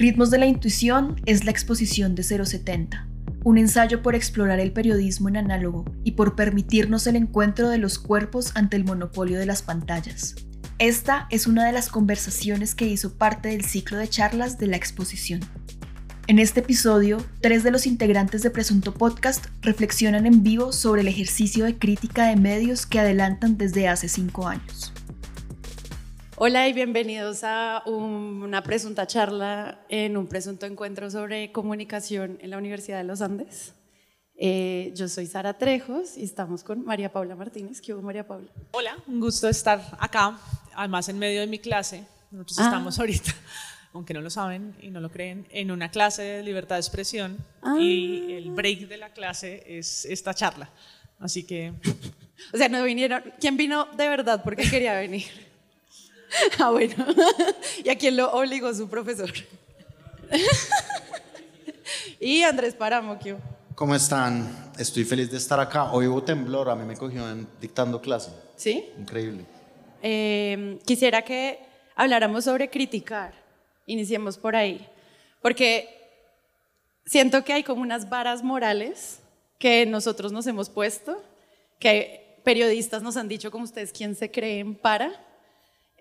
Ritmos de la Intuición es la exposición de 070, un ensayo por explorar el periodismo en análogo y por permitirnos el encuentro de los cuerpos ante el monopolio de las pantallas. Esta es una de las conversaciones que hizo parte del ciclo de charlas de la exposición. En este episodio, tres de los integrantes de Presunto Podcast reflexionan en vivo sobre el ejercicio de crítica de medios que adelantan desde hace cinco años. Hola y bienvenidos a una presunta charla en un presunto encuentro sobre comunicación en la Universidad de los Andes. Eh, yo soy Sara Trejos y estamos con María Paula Martínez. ¿Qué hubo, María Paula? Hola, un gusto estar acá, además en medio de mi clase. Nosotros ah. estamos ahorita, aunque no lo saben y no lo creen, en una clase de libertad de expresión y ah. el break de la clase es esta charla. Así que... O sea, no vinieron. ¿Quién vino de verdad porque quería venir? Ah, bueno. ¿Y a quién lo obligó su profesor? y Andrés Paramoquio. ¿Cómo están? Estoy feliz de estar acá. Hoy hubo temblor, a mí me cogió dictando clase. ¿Sí? Increíble. Em, quisiera que habláramos sobre criticar. Iniciemos por ahí. Porque siento que hay como unas varas morales que nosotros nos hemos puesto, que periodistas nos han dicho como ustedes quién se creen para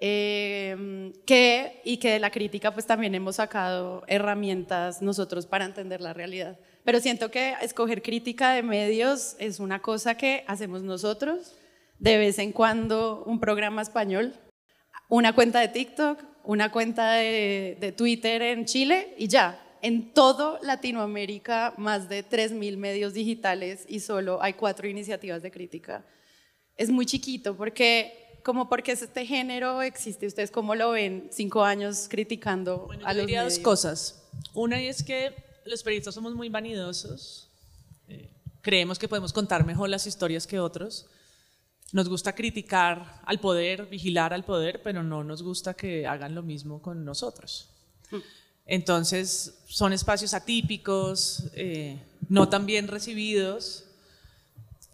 Em, que, y que de la crítica pues también hemos sacado herramientas nosotros para entender la realidad. Pero siento que escoger crítica de medios es una cosa que hacemos nosotros, de vez en cuando un programa español, una cuenta de TikTok, una cuenta de, de Twitter en Chile y ya. En todo Latinoamérica, más de 3.000 medios digitales y solo hay cuatro iniciativas de crítica. Es muy chiquito porque como porque este género existe, ¿ustedes cómo lo ven cinco años criticando a los diría dos cosas. Una es que los periodistas somos muy vanidosos, eh, creemos que podemos contar mejor las historias que otros, nos gusta criticar al poder, vigilar al poder, pero no nos gusta que hagan lo mismo con nosotros. Hmm. Entonces, son espacios atípicos, eh, no tan bien recibidos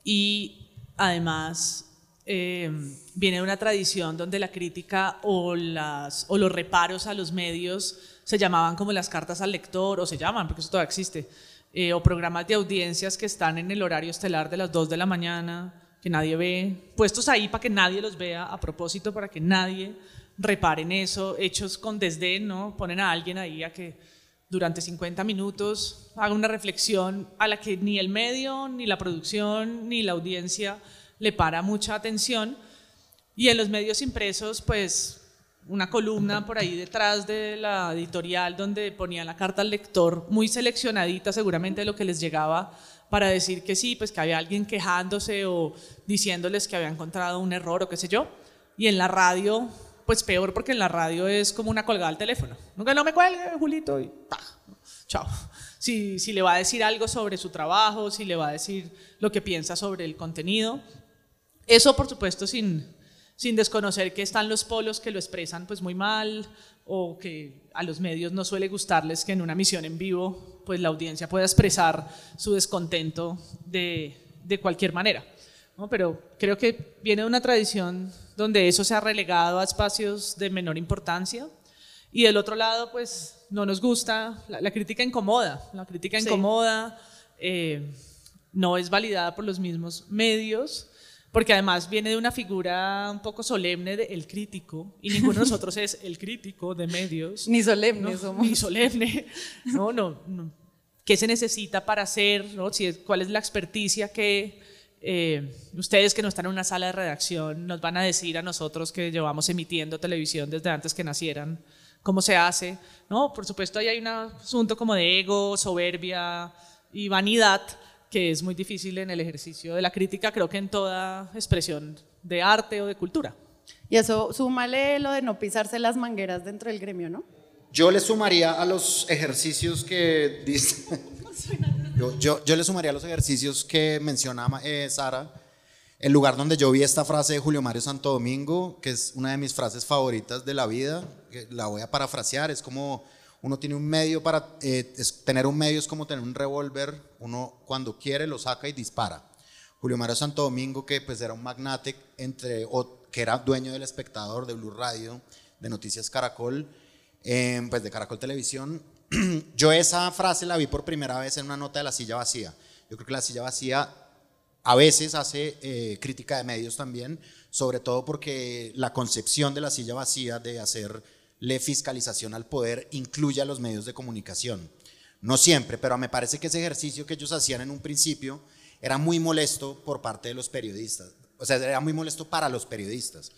y además eh, viene de una tradición donde la crítica o, los reparos a los medios se llamaban como las cartas al lector, o se llaman, porque eso todavía existe, eh, o programas de audiencias que están en el horario estelar de las 2 de la mañana, que nadie ve, puestos ahí para que nadie los vea, a propósito, para que nadie repare en eso, hechos con desdén, ¿no? Ponen a alguien ahí a que durante 50 minutos haga una reflexión a la que ni el medio, ni la producción, ni la audiencia le para mucha atención. Y en los medios impresos, pues una columna por ahí detrás de la editorial donde ponía la carta al lector, muy seleccionadita seguramente de lo que les llegaba para decir que sí, pues que había alguien quejándose o diciéndoles que había encontrado un error o qué sé yo. Y en la radio, pues peor porque en la radio es como una colgada al teléfono. Nunca no me cuelgue, Julito, y chao. Si, si le va a decir algo sobre su trabajo, si le va a decir lo que piensa sobre el contenido, eso, por supuesto, sin, sin desconocer que están los polos que lo expresan pues muy mal o que a los medios no suele gustarles que en una misión en vivo pues la audiencia pueda expresar su descontento de, de cualquier manera. ¿no? Pero creo que viene de una tradición donde eso se ha relegado a espacios de menor importancia y del otro lado pues no nos gusta, la, crítica incomoda, la crítica incomoda, eh, no es validada por los mismos medios porque además viene de una figura un poco solemne de el crítico, y ninguno de nosotros es el crítico de medios. Ni solemne somos. Ni solemne. No, no, ¿Qué se necesita para hacer? ¿no? Si ¿Cuál es la experticia que eh, ustedes que no están en una sala de redacción nos van a decir a nosotros que llevamos emitiendo televisión desde antes que nacieran? ¿Cómo se hace? No, por supuesto ahí hay un asunto como de ego, soberbia y vanidad que es muy difícil en el ejercicio de la crítica, creo que en toda expresión de arte o de cultura. Y eso, súmale lo de no pisarse las mangueras dentro del gremio, ¿no? Yo le sumaría a los ejercicios que dice... yo, yo, yo, le sumaría a los ejercicios que menciona eh, Sara, el lugar donde yo vi esta frase de Julio Mario Santo Domingo, que es una de mis frases favoritas de la vida, que la voy a parafrasear, es como uno tiene un medio para, eh, tener un medio es como tener un revólver, uno cuando quiere lo saca y dispara. Julio Mario Santo Domingo, que pues era un magnate, entre, que era dueño del espectador, de Blue Radio, de Noticias Caracol, em, pues de Caracol Televisión, yo esa frase la vi por primera vez en una nota de la silla vacía. Yo creo que la silla vacía a veces hace eh, crítica de medios también, sobre todo porque la concepción de la silla vacía de hacerle fiscalización al poder incluye a los medios de comunicación. No siempre, pero me parece que ese ejercicio que ellos hacían en un principio era muy molesto por parte de los periodistas. O sea, era muy molesto para los periodistas.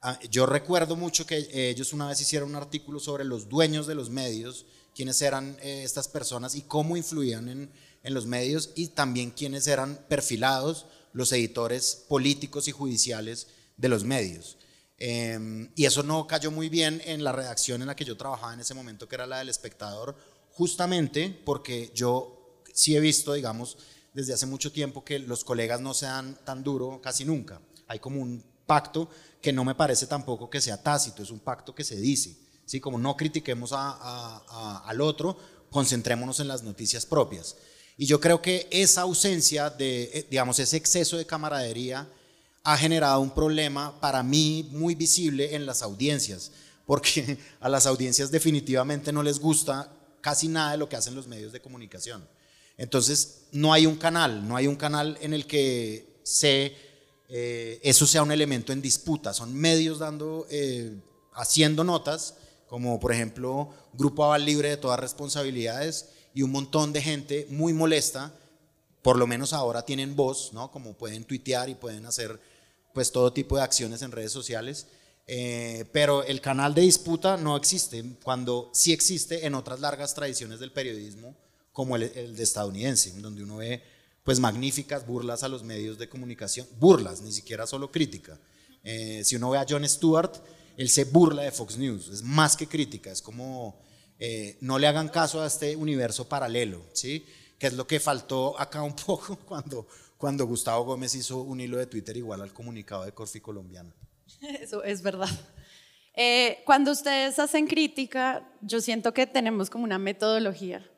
Ah, yo recuerdo mucho que ellos una vez hicieron un artículo sobre los dueños de los medios, quiénes eran eh, estas personas y cómo influían en, en los medios y también quiénes eran perfilados los editores políticos y judiciales de los medios. Em, y eso no cayó muy bien en la redacción en la que yo trabajaba en ese momento, que era la del espectador, justamente porque yo sí he visto, digamos, desde hace mucho tiempo que los colegas no se dan tan duro casi nunca. Hay como un pacto que no me parece tampoco que sea tácito, es un pacto que se dice. ¿sí? Como no critiquemos al otro, concentrémonos en las noticias propias. Y yo creo que esa ausencia de, eh, digamos, ese exceso de camaradería ha generado un problema para mí muy visible en las audiencias, porque a las audiencias definitivamente no les gusta casi nada de lo que hacen los medios de comunicación. Entonces, no hay un canal, no hay un canal en el que se, eh, eso sea un elemento en disputa, son medios dando, eh, haciendo notas, como por ejemplo Grupo Aval Libre de todas responsabilidades, y un montón de gente muy molesta, por lo menos ahora tienen voz, ¿no? Como pueden tuitear y pueden hacer pues todo tipo de acciones en redes sociales. Eh, pero el canal de disputa no existe, cuando sí existe en otras largas tradiciones del periodismo, como el, de estadounidense, donde uno ve pues magníficas burlas a los medios de comunicación, burlas, ni siquiera solo crítica. Eh, si uno ve a Jon Stewart, él se burla de Fox News, es más que crítica, es como eh, no le hagan caso a este universo paralelo, ¿sí? Que es lo que faltó acá un poco cuando, cuando Gustavo Gómez hizo un hilo de Twitter igual al comunicado de Corfi Colombiana. Eso es verdad. Eh, cuando ustedes hacen crítica, yo siento que tenemos como una metodología.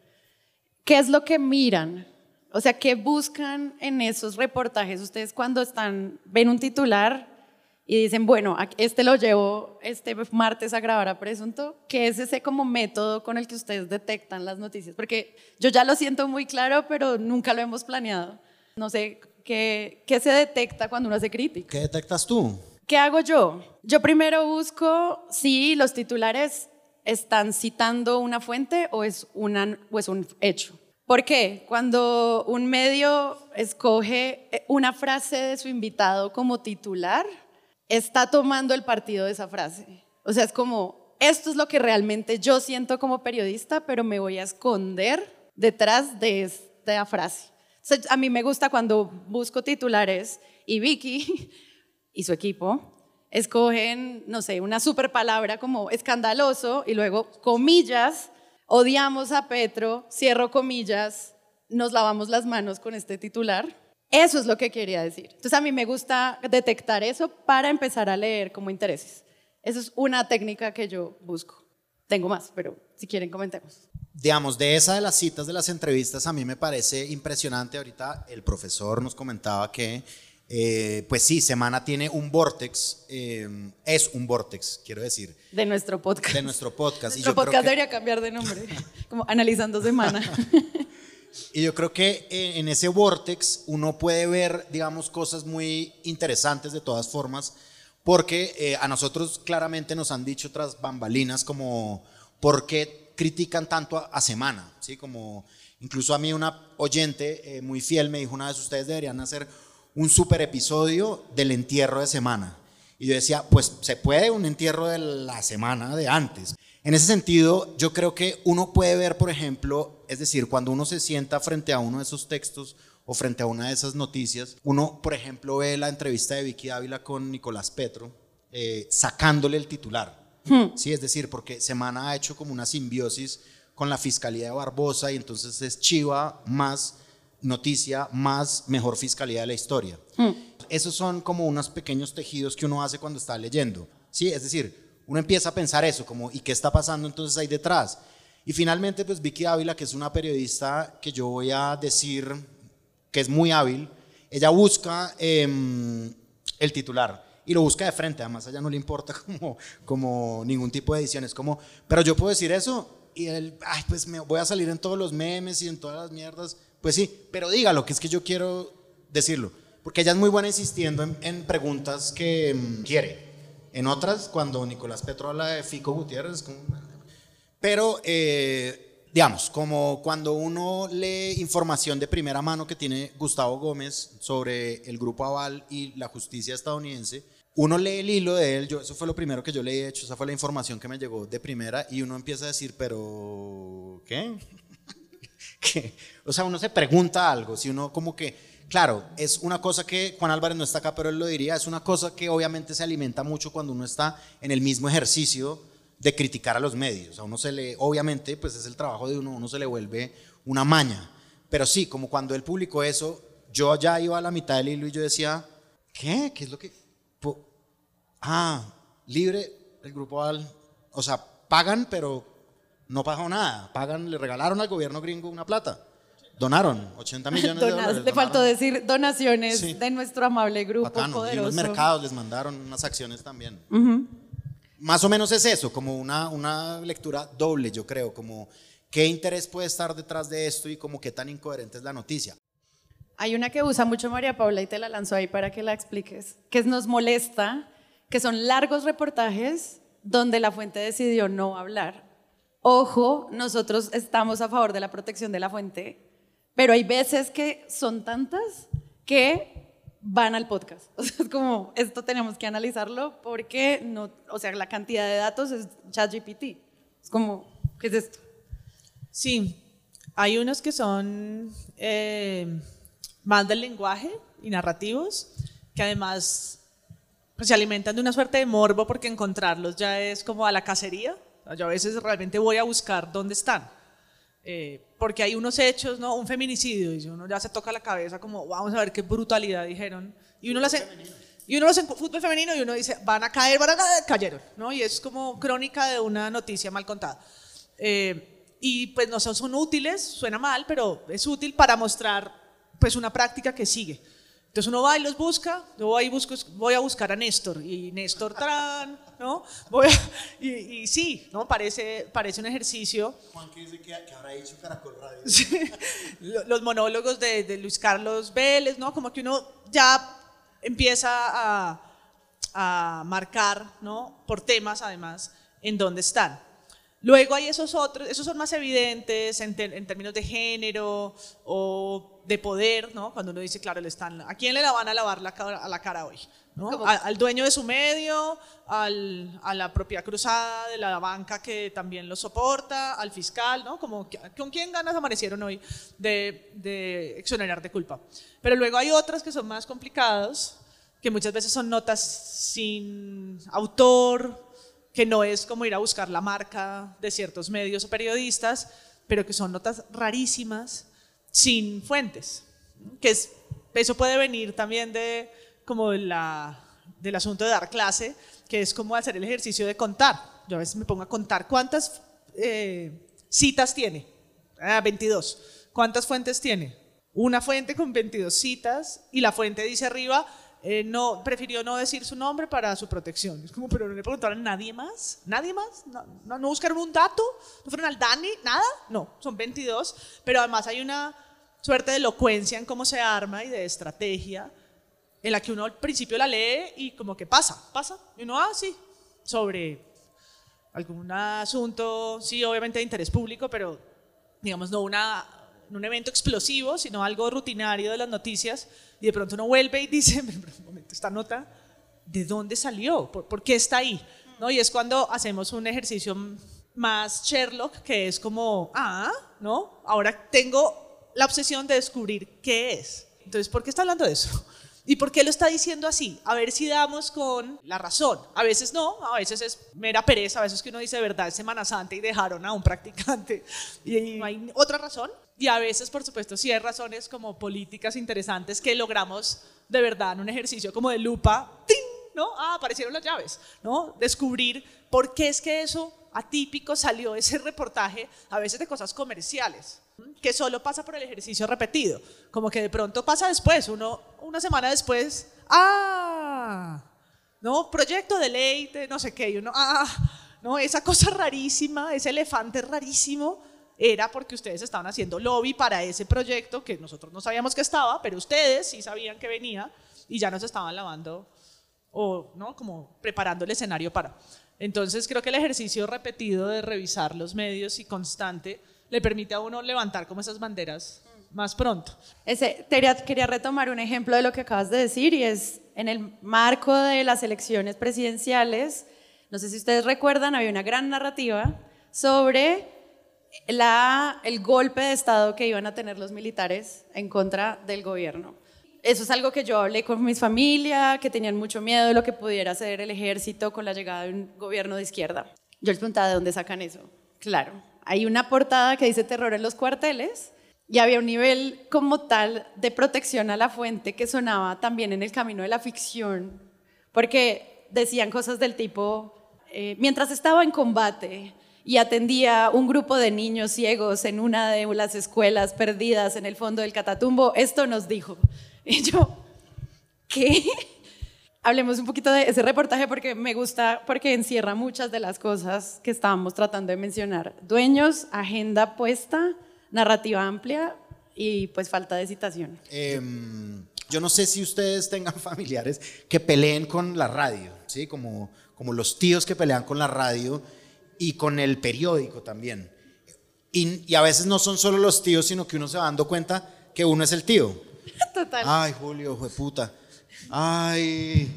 ¿Qué es lo que miran? O sea, ¿qué buscan en esos reportajes? Ustedes cuando están, ven un titular, y dicen, bueno, este lo llevo este martes a grabar a Presunto, ¿qué es ese como método con el que ustedes detectan las noticias? Porque yo ya lo siento muy claro, pero nunca lo hemos planeado. No sé, ¿qué, qué se detecta cuando uno hace crítica? ¿Qué detectas tú? ¿Qué hago yo? Yo primero busco si los titulares están citando una fuente o es, una, o es un hecho. ¿Por qué? Cuando un medio escoge una frase de su invitado como titular, está tomando el partido de esa frase. O sea, es como, esto es lo que realmente yo siento como periodista, pero me voy a esconder detrás de esta frase. A mí me gusta cuando busco titulares y Vicky y su equipo escogen, no sé, una super palabra como escandaloso y luego comillas, odiamos a Petro, cierro comillas, nos lavamos las manos con este titular eso es lo que quería decir. Entonces a mí me gusta detectar eso para empezar a leer como intereses. Esa es una técnica que yo busco. Tengo más, pero si quieren comentemos. Digamos, de esa de las citas de las entrevistas a mí me parece impresionante. Ahorita el profesor nos comentaba que, eh, pues sí, Semana tiene un vortex, eh, es un vortex, quiero decir. De nuestro podcast. De nuestro podcast. Nuestro podcast debería cambiar de nombre, como analizando Semana. Y yo creo que en ese vortex uno puede ver, digamos, cosas muy interesantes de todas formas, porque eh, a nosotros claramente nos han dicho otras bambalinas como, ¿por qué critican tanto a, Semana? ¿Sí? Como, incluso a mí una oyente eh, muy fiel me dijo una vez, ustedes deberían hacer un super episodio del entierro de Semana. Y yo decía, pues se puede un entierro de la semana de antes. En ese sentido, yo creo que uno puede ver, por ejemplo, es decir, cuando uno se sienta frente a uno de esos textos o frente a una de esas noticias, uno, por ejemplo, ve la entrevista de Vicky Ávila con Nicolás Petro, eh, sacándole el titular. Hmm. Sí, es decir, porque Semana ha hecho como una simbiosis con la Fiscalía de Barbosa y entonces es Chiva más noticia, más mejor Fiscalía de la historia. Hmm. Esos son como unos pequeños tejidos que uno hace cuando está leyendo. Sí, es decir, uno empieza a pensar eso, como, ¿y qué está pasando entonces ahí detrás? Y finalmente, pues Vicky Ávila, que es una periodista que yo voy a decir que es muy hábil, ella busca em, el titular y lo busca de frente, además a ella no le importa como, como ningún tipo de edición, es como, pero yo puedo decir eso, y él, ay, pues me voy a salir en todos los memes y en todas las mierdas. Pues sí, pero dígalo, que es que yo quiero decirlo. Porque ella es muy buena insistiendo en, preguntas que mm, quiere. En otras, cuando Nicolás Petro habla de Fico Gutiérrez, como, pero, eh, digamos, como cuando uno lee información de primera mano que tiene Gustavo Gómez sobre el Grupo Aval y la justicia estadounidense, uno lee el hilo de él, yo, eso fue lo primero que yo leí, de hecho, esa fue la información que me llegó de primera, y uno empieza a decir, pero, ¿qué? ¿Qué? O sea, uno se pregunta algo, si uno como que, claro, es una cosa que Juan Álvarez no está acá, pero él lo diría, es una cosa que obviamente se alimenta mucho cuando uno está en el mismo ejercicio de criticar a los medios. A uno se le, obviamente, pues es el trabajo de uno, uno se le vuelve una maña. Pero sí, como cuando él publicó eso, yo ya iba a la mitad del hilo y yo decía, ¿qué? ¿Qué es lo que...? Ah, libre, el grupo Al, o sea, pagan, pero no pagó nada. Pagan, le regalaron al gobierno gringo una plata. Donaron 80 millones de dólares. Le faltó decir donaciones de nuestro amable grupo poderoso. Y los mercados les mandaron unas acciones también. Más o menos es eso, como una, una lectura doble, yo creo, como qué interés puede estar detrás de esto y como qué tan incoherente es la noticia. Hay una que usa mucho María Paula y te la lanzo ahí para que la expliques, que nos molesta, que son largos reportajes donde la fuente decidió no hablar. Ojo, nosotros estamos a favor de la protección de la fuente, pero hay veces que son tantas que van al podcast. O sea, es como, esto tenemos que analizarlo porque no, o sea, la cantidad de datos es ChatGPT. Es como, ¿qué es esto? Sí, hay unos que son... Eh, más del lenguaje y narrativos, que además pues, se alimentan de una suerte de morbo porque encontrarlos ya es como a la cacería. Yo a veces realmente voy a buscar dónde están. Eh, porque hay unos hechos, ¿no? Un feminicidio, y uno ya se toca la cabeza como, vamos a ver qué brutalidad dijeron. Y uno hace, y uno lo hace en fútbol femenino y uno dice, van a caer, van a caer, cayeron, ¿no? Y es como crónica de una noticia mal contada. Eh, y pues no son, son útiles, suena mal, pero es útil para mostrar pues una práctica que sigue. Entonces uno va y los busca, yo voy, busco, voy a buscar a Néstor y Néstor Tran, ¿no? Voy y, sí, ¿no? Parece, parece un ejercicio. Juan, ¿qué dice que, habrá hecho Caracol Radio? los monólogos de, de, Luis Carlos Vélez, ¿no? Como que uno ya empieza a, a marcar, ¿no? Por temas además, en dónde están. Luego hay esos otros, esos son más evidentes en, términos de género o de poder, ¿no? Cuando uno dice, claro, le están, ¿a quién le la van a lavar la cara, a la cara hoy? ¿no? Al, dueño de su medio, al, a la propia cruzada de la banca que también lo soporta, al fiscal, ¿no? Como, ¿con quién ganas amanecieron hoy de, de exonerar de culpa? Pero luego hay otras que son más complicadas, que muchas veces son notas sin autor, que no es como ir a buscar la marca de ciertos medios o periodistas, pero que son notas rarísimas, sin fuentes. Que es, eso puede venir también de como la, del asunto de dar clase, que es como hacer el ejercicio de contar. Yo a veces me pongo a contar cuántas eh, citas tiene. Ah, 22. ¿Cuántas fuentes tiene? Una fuente con 22 citas y la fuente dice arriba, eh, no, prefirió no decir su nombre para su protección. Es como, pero no le preguntaron a nadie más, nadie más, no, no, buscaron un dato, no fueron al Dani, nada, no, son 22, pero además hay una suerte de elocuencia en cómo se arma y de estrategia en la que uno al principio la lee y como que pasa, pasa, y uno, ah, sí, sobre algún asunto, sí, obviamente de interés público, pero digamos no una un evento explosivo, sino algo rutinario de las noticias, y de pronto uno vuelve y dice, un momento, esta nota, ¿de dónde salió? ¿Por, qué está ahí? ¿No? Y es cuando hacemos un ejercicio más Sherlock, que es como, ah, ¿no? Ahora tengo la obsesión de descubrir qué es. Entonces, ¿por qué está hablando de eso? ¿Y por qué lo está diciendo así? A ver si damos con la razón. A veces no, a veces es mera pereza, a veces que uno dice, verdad, es Semana Santa y dejaron a un practicante y no hay otra razón. Y a veces, por supuesto, sí hay razones como políticas interesantes que logramos de verdad en un ejercicio como de lupa, ¡ting! ¿no? Ah, aparecieron las llaves, ¿no? Descubrir por qué es que eso atípico salió ese reportaje, a veces de cosas comerciales, que solo pasa por el ejercicio repetido, como que de pronto pasa después, uno una semana después, ah, no, proyecto de ley, no sé qué, y uno, ah, ¿no? Esa cosa rarísima, ese elefante rarísimo, era porque ustedes estaban haciendo lobby para ese proyecto que nosotros no sabíamos que estaba, pero ustedes sí sabían que venía y ya nos estaban lavando o ¿no? como preparando el escenario para. Entonces creo que el ejercicio repetido de revisar los medios y constante le permite a uno levantar como esas banderas más pronto. Ese, quería retomar un ejemplo de lo que acabas de decir y es en el marco de las elecciones presidenciales, no sé si ustedes recuerdan, había una gran narrativa sobre la, el golpe de Estado que iban a tener los militares en contra del gobierno. Eso es algo que yo hablé con mi familia, que tenían mucho miedo de lo que pudiera hacer el ejército con la llegada de un gobierno de izquierda. Yo les preguntaba de dónde sacan eso. Claro, hay una portada que dice terror en los cuarteles y había un nivel como tal de protección a la fuente que sonaba también en el camino de la ficción, porque decían cosas del tipo, eh, mientras estaba en combate, y atendía un grupo de niños ciegos en una de las escuelas perdidas en el fondo del Catatumbo, esto nos dijo. Y yo, ¿qué? Hablemos un poquito de ese reportaje porque me gusta, porque encierra muchas de las cosas que estábamos tratando de mencionar. Dueños, agenda puesta, narrativa amplia y pues falta de citación. Em, yo no sé si ustedes tengan familiares que peleen con la radio, ¿sí? Como, como los tíos que pelean con la radio y con el periódico también. Y, a veces no son solo los tíos, sino que uno se va dando cuenta que uno es el tío. Total. Ay, Julio, fue puta. Ay.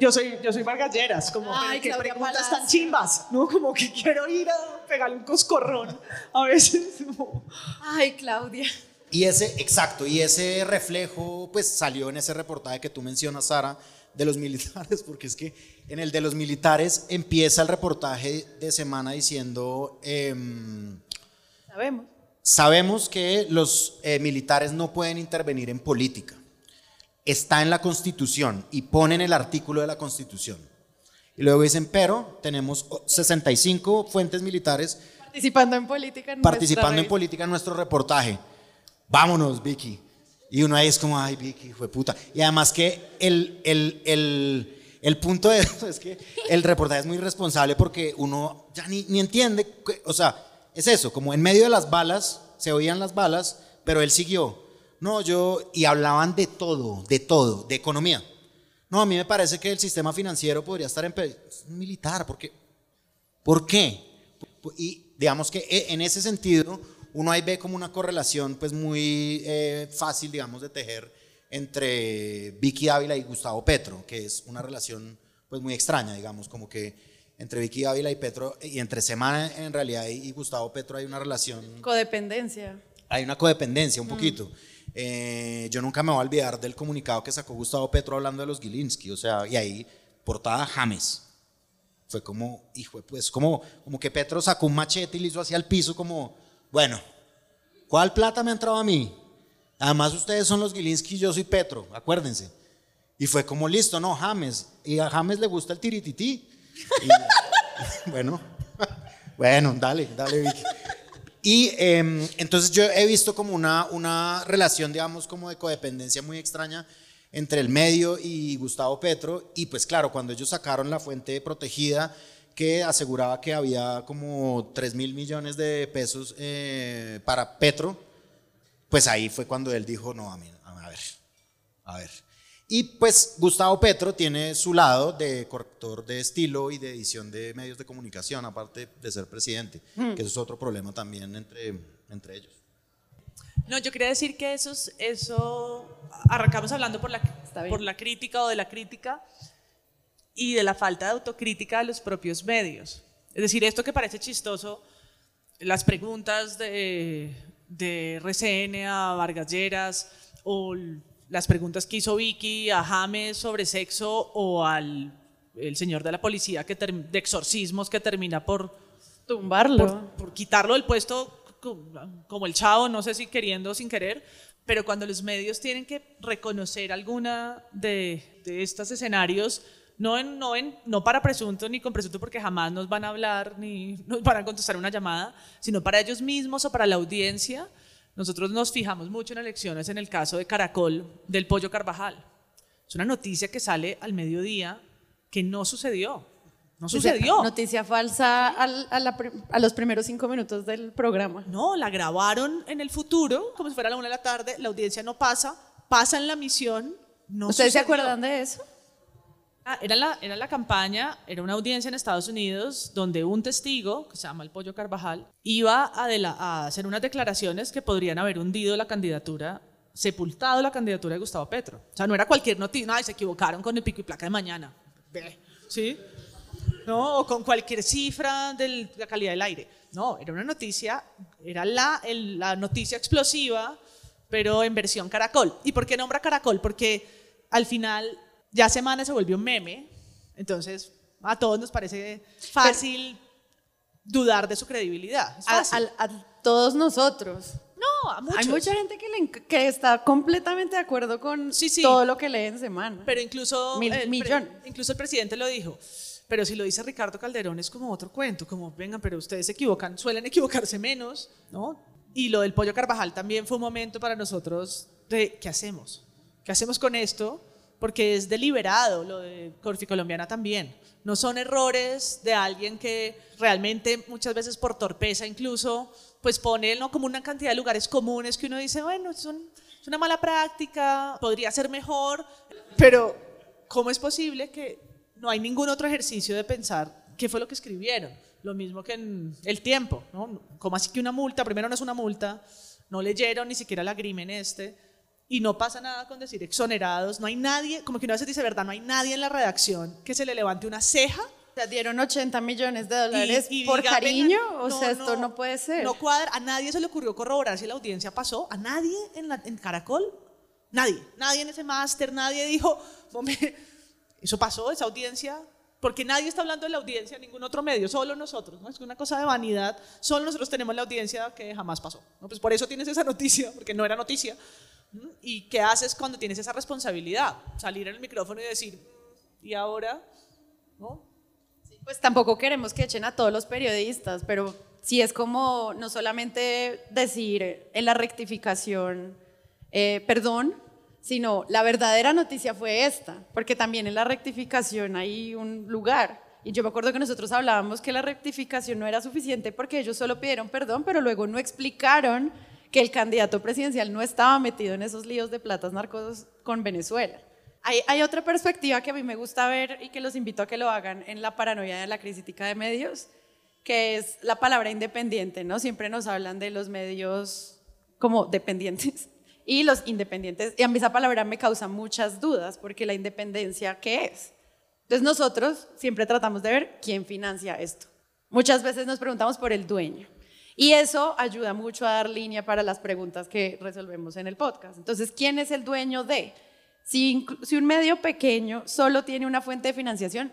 Yo soy, yo soy, Vargalleras, como Ay, que preguntas tan chimbas, ¿no? Como que quiero ir a pegarle un coscorrón. A veces. Ay, Claudia. Y ese, exacto, y ese reflejo, pues salió en ese reportaje que tú mencionas, Sara, de los militares, porque es que en el de los militares empieza el reportaje de semana diciendo... Em, sabemos. Sabemos que los eh, militares no pueden intervenir en política. Está en la Constitución y ponen el artículo de la Constitución. Y luego dicen, pero tenemos 65 fuentes militares participando en política. En participando en política en nuestro reportaje. Vámonos, Vicky. Y uno ahí es como, ay, Vicky, fue puta. Y además que el, el, el el punto de eso es que el reportaje es muy responsable porque uno ya ni, ni entiende, o sea, es eso, como en medio de las balas, se oían las balas, pero él siguió. No, yo, y hablaban de todo, de todo, de economía. No, a mí me parece que el sistema financiero podría estar en militar, porque, ¿por qué? Y digamos que e, en ese sentido, uno ahí ve como una correlación pues muy eh, fácil, digamos, de tejer entre Vicky Ávila y Gustavo Petro, que es una relación pues muy extraña, digamos, como que entre Vicky Ávila y Petro, y entre Semana en realidad y Gustavo Petro hay una relación... Codependencia. Hay una codependencia un mm. poquito. Eh, yo nunca me voy a olvidar del comunicado que sacó Gustavo Petro hablando de los Gilinski, o sea, y ahí portada James. Fue como, hijo, pues como, como que Petro sacó un machete y le hizo hacia el piso como, bueno, ¿cuál plata me ha entrado a mí? Además, ustedes son los Gilinski yo soy Petro, acuérdense. Y fue como listo, no, James. Y a James le gusta el tiritití. bueno, bueno, dale, dale, Vicky. Y em, entonces yo he visto como una, una relación, digamos, como de codependencia muy extraña entre el medio y Gustavo Petro. Y pues claro, cuando ellos sacaron la fuente protegida que aseguraba que había como 3 mil millones de pesos eh, para Petro, pues ahí fue cuando él dijo, no, a, mí, a ver, a ver. Y pues Gustavo Petro tiene su lado de corrector de estilo y de edición de medios de comunicación, aparte de ser presidente, hmm. que eso es otro problema también entre, entre ellos. No, yo quería decir que eso, eso arrancamos hablando por la, por la crítica o de la crítica y de la falta de autocrítica de los propios medios. Es decir, esto que parece chistoso, las preguntas de de RCN a Vargas o las preguntas que hizo Vicky a James sobre sexo o al el señor de la policía que de exorcismos que termina por tumbarlo, por, quitarlo del puesto como el chavo, no sé si queriendo o sin querer, pero cuando los medios tienen que reconocer alguna de, de estos escenarios, no, en, no, en, no para presunto ni con presunto porque jamás nos van a hablar ni nos van a contestar una llamada, sino para ellos mismos o para la audiencia. Nosotros nos fijamos mucho en elecciones en el caso de Caracol del Pollo Carvajal. Es una noticia que sale al mediodía que no sucedió. No sucedió. Noticia falsa al- a, la a los primeros cinco minutos del programa. No, la grabaron en el futuro, como si fuera la una de la tarde, la audiencia no pasa, pasa en la misión, no ¿Ustedes se acuerdan de eso? Ah, era, la, era la campaña, era una audiencia en Estados Unidos donde un testigo, que se llama el Pollo Carvajal, iba a, de la- a hacer unas declaraciones que podrían haber hundido la candidatura, sepultado la candidatura de Gustavo Petro. O sea, no era cualquier noticia, no, ay, se equivocaron con el pico y placa de mañana. ¿Sí? ¿No? O con cualquier cifra de la calidad del aire. No, era una noticia, era la, el- la noticia explosiva, pero en versión caracol. ¿Y por qué nombra caracol? Porque al final ya semana se volvió un meme, entonces a todos nos parece fácil dudar de su credibilidad. A, a- a todos nosotros. no, a muchos. Hay mucha gente que, le que está completamente de acuerdo con Sí, sí. todo lo que lee en semana. Pero incluso, Mil- el, pre- incluso el presidente lo dijo. Pero si lo dice Ricardo Calderón es como otro cuento, como vengan, pero ustedes se equivocan, suelen equivocarse menos, ¿no? Y lo del pollo Carvajal también fue un momento para nosotros de ¿qué hacemos? ¿Qué hacemos con esto? Porque es deliberado, lo de Corfi Colombiana también. No son errores de alguien que realmente muchas veces por torpeza incluso, pues pone ¿no? como una cantidad de lugares comunes que uno dice, bueno, son, es una mala práctica, podría ser mejor, pero ¿cómo es posible que no hay ningún otro ejercicio de pensar qué fue lo que escribieron? Lo mismo que en el tiempo, ¿no? Como así que una multa, primero no es una multa, no leyeron ni siquiera el agrimen este, y no pasa nada con decir exonerados, no hay nadie, como que uno a veces dice, ¿verdad? No hay nadie en la redacción que se le levante una ceja O sea, dieron 80 millones de dólares y- y por diga, cariño. o sea, esto no puede ser. No cuadra, a nadie se le ocurrió corroborar si la audiencia pasó, a nadie en, la- en Caracol, nadie, nadie en ese máster, nadie dijo, eso pasó, esa audiencia, porque nadie está hablando de la audiencia en ningún otro medio, solo nosotros, ¿no? Es una cosa de vanidad, solo nosotros tenemos la audiencia que jamás pasó, ¿no? Pues por eso tienes esa noticia, porque no era noticia. ¿Y qué haces cuando tienes esa responsabilidad? Salir en el micrófono y decir, "Mm, ¿y ahora? ¿No? Pues tampoco queremos que echen a todos los periodistas, pero sí es como no solamente decir en la rectificación, eh, perdón, sino la verdadera noticia fue esta, porque también en la rectificación hay un lugar. Y yo me acuerdo que nosotros hablábamos que la rectificación no era suficiente porque ellos solo pidieron perdón, pero luego no explicaron que el candidato presidencial no estaba metido en esos líos de platas narcos con Venezuela. Hay, otra perspectiva que a mí me gusta ver y que los invito a que lo hagan en la paranoia de la crítica de medios, que es la palabra independiente, ¿no? Siempre nos hablan de los medios como dependientes y los independientes. Y a mí esa palabra me causa muchas dudas, porque la independencia, ¿qué es? Entonces nosotros siempre tratamos de ver quién financia esto. Muchas veces nos preguntamos por el dueño. Y eso ayuda mucho a dar línea para las preguntas que resolvemos en el podcast. Entonces, ¿quién es el dueño de? Si, un medio pequeño solo tiene una fuente de financiación,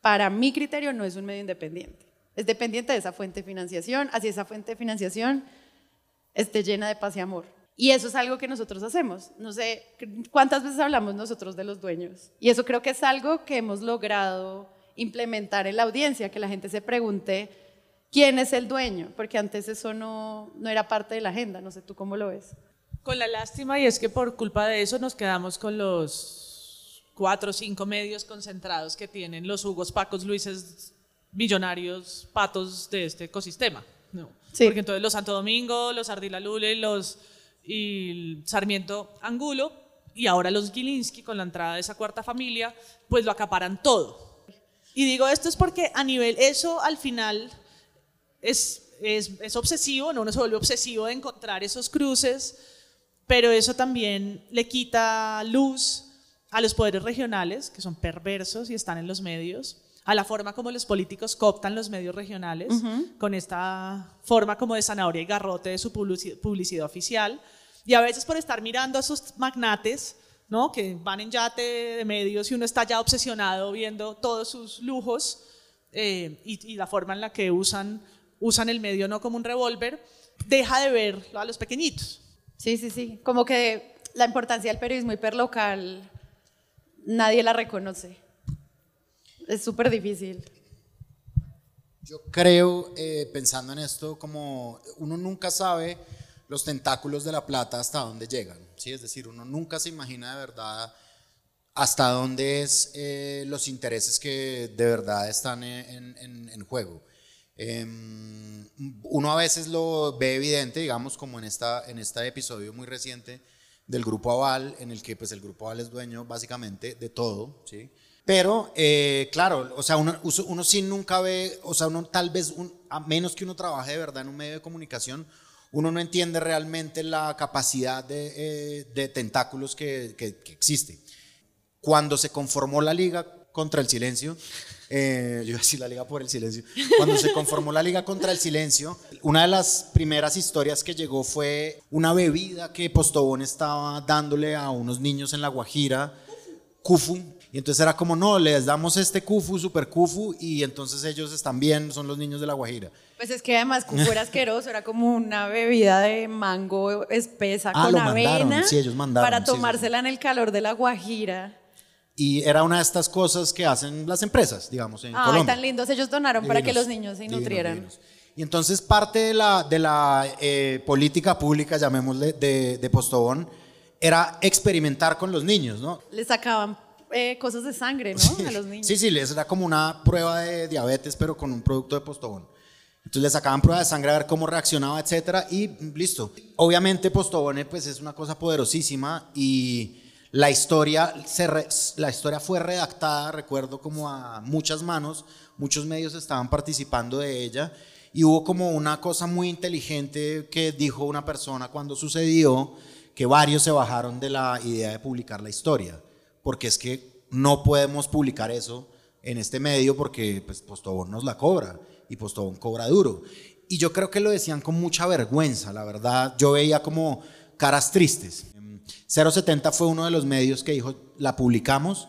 para mi criterio no es un medio independiente. Es dependiente de esa fuente de financiación, así esa fuente de financiación esté llena de paz y amor. Y eso es algo que nosotros hacemos. No sé cuántas veces hablamos nosotros de los dueños. Y eso creo que es algo que hemos logrado implementar en la audiencia, que la gente se pregunte quién es el dueño, porque antes eso no, no era parte de la agenda. No sé tú cómo lo ves. Con la lástima, y es que por culpa de eso nos quedamos con los cuatro o cinco medios concentrados que tienen los Hugos, Pacos, Luises, millonarios, patos de este ecosistema. ¿no? Sí. Porque entonces los Santo Domingo, los Ardila Lule, los y Sarmiento Angulo, y ahora los Gilinski con la entrada de esa cuarta familia, pues lo acaparan todo. Y digo esto es porque a nivel, eso al final es, es, es obsesivo, ¿no? uno se vuelve obsesivo de encontrar esos cruces, pero eso también le quita luz a los poderes regionales, que son perversos y están en los medios, a la forma como los políticos cooptan los medios regionales, con esta forma como de zanahoria y garrote de su publici- publicidad oficial, y a veces por estar mirando a esos magnates, ¿no? que van en yate de medios y uno está ya obsesionado viendo todos sus lujos eh, y, y la forma en la que usan, usan el medio no como un revólver, deja de ver a los pequeñitos. Sí, sí, sí. Como que la importancia del periodismo hiperlocal nadie la reconoce. Es súper difícil. Yo creo, eh, pensando en esto, como uno nunca sabe los tentáculos de la plata hasta dónde llegan, ¿sí? Es decir, uno nunca se imagina de verdad hasta dónde es eh, los intereses que de verdad están en, en, en juego. Em, uno a veces lo ve evidente, digamos, como en, esta, en este episodio muy reciente del Grupo Aval, en el que pues el Grupo Aval es dueño básicamente de todo, ¿sí? Pero, eh, claro, o sea, uno, uno, sí nunca ve, o sea, uno tal vez, a menos que uno trabaje de verdad en un medio de comunicación, uno no entiende realmente la capacidad de, eh, de tentáculos que, que, que existe. Cuando se conformó la Liga contra el Silencio, eh, yo iba a decir la Liga por el Silencio, cuando se conformó la Liga contra el Silencio, una de las primeras historias que llegó fue una bebida que Postobón estaba dándole a unos niños en La Guajira, Kufu, y entonces era como, no, les damos este Kufu, super Kufu, y entonces ellos están bien, son los niños de La Guajira. Pues es que además Kufu era asqueroso, era como una bebida de mango espesa ah, con avena sí, ellos mandaron, para tomársela en el calor de La Guajira. Y era una de estas cosas que hacen las empresas, digamos, en Ay, tan lindos. Ellos donaron para que los niños se nutrieran. Y entonces parte de la, de la eh, política pública, llamémosle, de, de, Postobón, era experimentar con los niños, ¿no? Les sacaban eh, cosas de sangre, ¿no? A los niños. Sí, sí, les era como una prueba de diabetes, pero con un producto de Postobón. Entonces le sacaban prueba de sangre a ver cómo reaccionaba, etcétera, y listo. Obviamente Postobón pues, es una cosa poderosísima y la historia, se la historia fue redactada, recuerdo, como a muchas manos, muchos medios estaban participando de ella y hubo como una cosa muy inteligente que dijo una persona cuando sucedió, que varios se bajaron de la idea de publicar la historia, porque es que no podemos publicar eso en este medio porque pues, Postobón nos la cobra y Postobón cobra duro. Y yo creo que lo decían con mucha vergüenza, la verdad. Yo veía como caras tristes. 070 fue uno de los medios que dijo, la publicamos,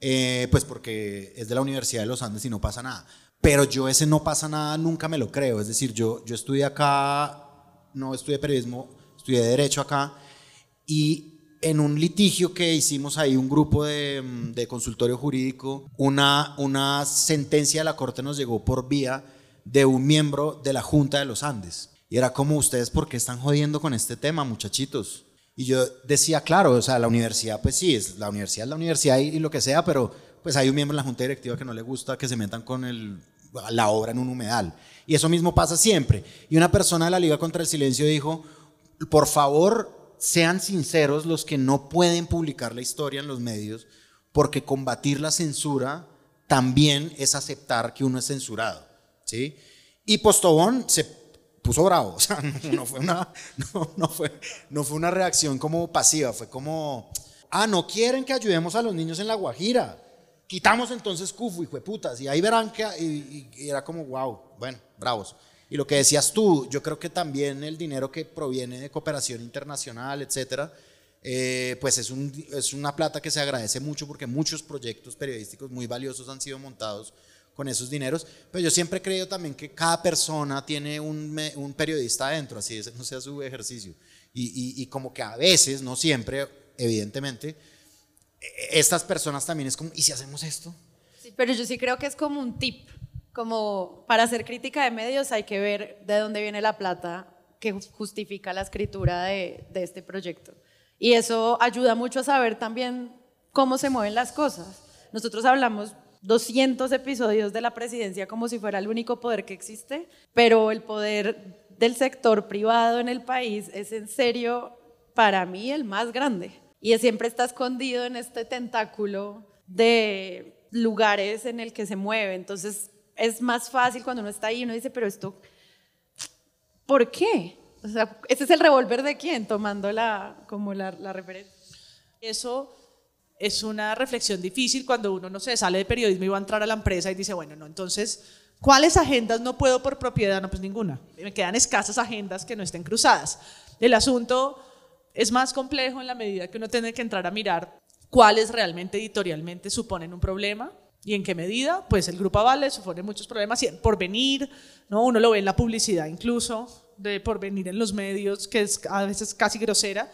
eh, pues porque es de la Universidad de los Andes y no pasa nada. Pero yo ese no pasa nada nunca me lo creo. Es decir, yo, yo estudié acá, no estudié periodismo, estudié derecho acá y en un litigio que hicimos ahí, un grupo de, de, consultorio jurídico, una, una sentencia de la Corte nos llegó por vía de un miembro de la Junta de los Andes. Y era como ustedes, ¿por qué están jodiendo con este tema, muchachitos? Y yo decía, claro, o sea, la universidad, pues sí, es la universidad es la universidad y, lo que sea, pero pues hay un miembro en la junta directiva que no le gusta que se metan con el, la obra en un humedal. Y eso mismo pasa siempre. Y una persona de la Liga contra el Silencio dijo, por favor, sean sinceros los que no pueden publicar la historia en los medios, porque combatir la censura también es aceptar que uno es censurado. ¿sí? Y Postobón se puso bravo, o sea, no, fue una, no, fue, no fue una reacción como pasiva, fue como, ah, no quieren que ayudemos a los niños en La Guajira, quitamos entonces Cufu, y putas, y ahí verán que, y, era como, wow, bueno, bravos. Y lo que decías tú, yo creo que también el dinero que proviene de cooperación internacional, etcétera, eh, pues es, un, es una plata que se agradece mucho porque muchos proyectos periodísticos muy valiosos han sido montados con esos dineros. Pero yo siempre creo también que cada persona tiene un, un periodista adentro, así ese no sea su ejercicio. Y, y, como que a veces, no siempre, evidentemente, e, estas personas también es como, ¿y si hacemos esto? Sí, pero yo sí creo que es como un tip, como para hacer crítica de medios hay que ver de dónde viene la plata que justifica la escritura de, de este proyecto. Y eso ayuda mucho a saber también cómo se mueven las cosas. Nosotros hablamos 200 episodios de la presidencia como si fuera el único poder que existe, pero el poder del sector privado en el país es en serio para mí el más grande. Y siempre está escondido en este tentáculo de lugares en el que se mueve. Entonces es más fácil cuando uno está ahí y uno dice, pero esto, ¿por qué? O sea, ese es el revólver de quién tomando la, como la, la referencia. Eso es una reflexión difícil cuando uno, no se sale de periodismo y va a entrar a la empresa y dice, bueno, no, entonces, ¿cuáles agendas no puedo por propiedad? No, pues ninguna. Me quedan escasas agendas que no estén cruzadas. El asunto es más complejo en la medida que uno tiene que entrar a mirar cuáles realmente editorialmente suponen un problema y en qué medida, pues el Grupo Avale supone muchos problemas y por venir, ¿no? uno lo ve en la publicidad incluso, de por venir en los medios, que es a veces casi grosera,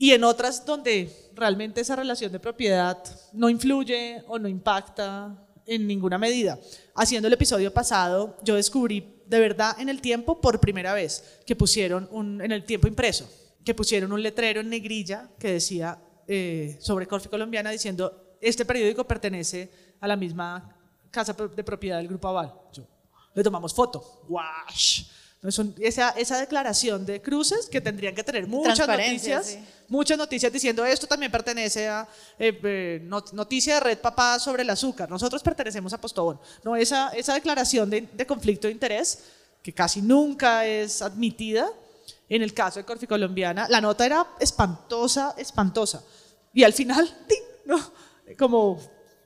y en otras donde realmente esa relación de propiedad no influye o no impacta en ninguna medida. Haciendo el episodio pasado, yo descubrí de verdad en el tiempo por primera vez que pusieron un, en el tiempo impreso, que pusieron un letrero en negrilla que decía eh, sobre Corfi Colombiana diciendo, este periódico pertenece a la misma casa de propiedad del Grupo Aval. Yo, le tomamos foto. ¡Wash! Esa, esa, declaración de cruces que tendrían que tener muchas noticias, muchas noticias diciendo esto también pertenece a eh, eh, noticia de Red Papá sobre el azúcar, nosotros pertenecemos a Postobón. No, esa, esa declaración de, de, conflicto de interés, que casi nunca es admitida, en el caso de Corfi Colombiana, la nota era espantosa, espantosa. Y al final, ¿no? como,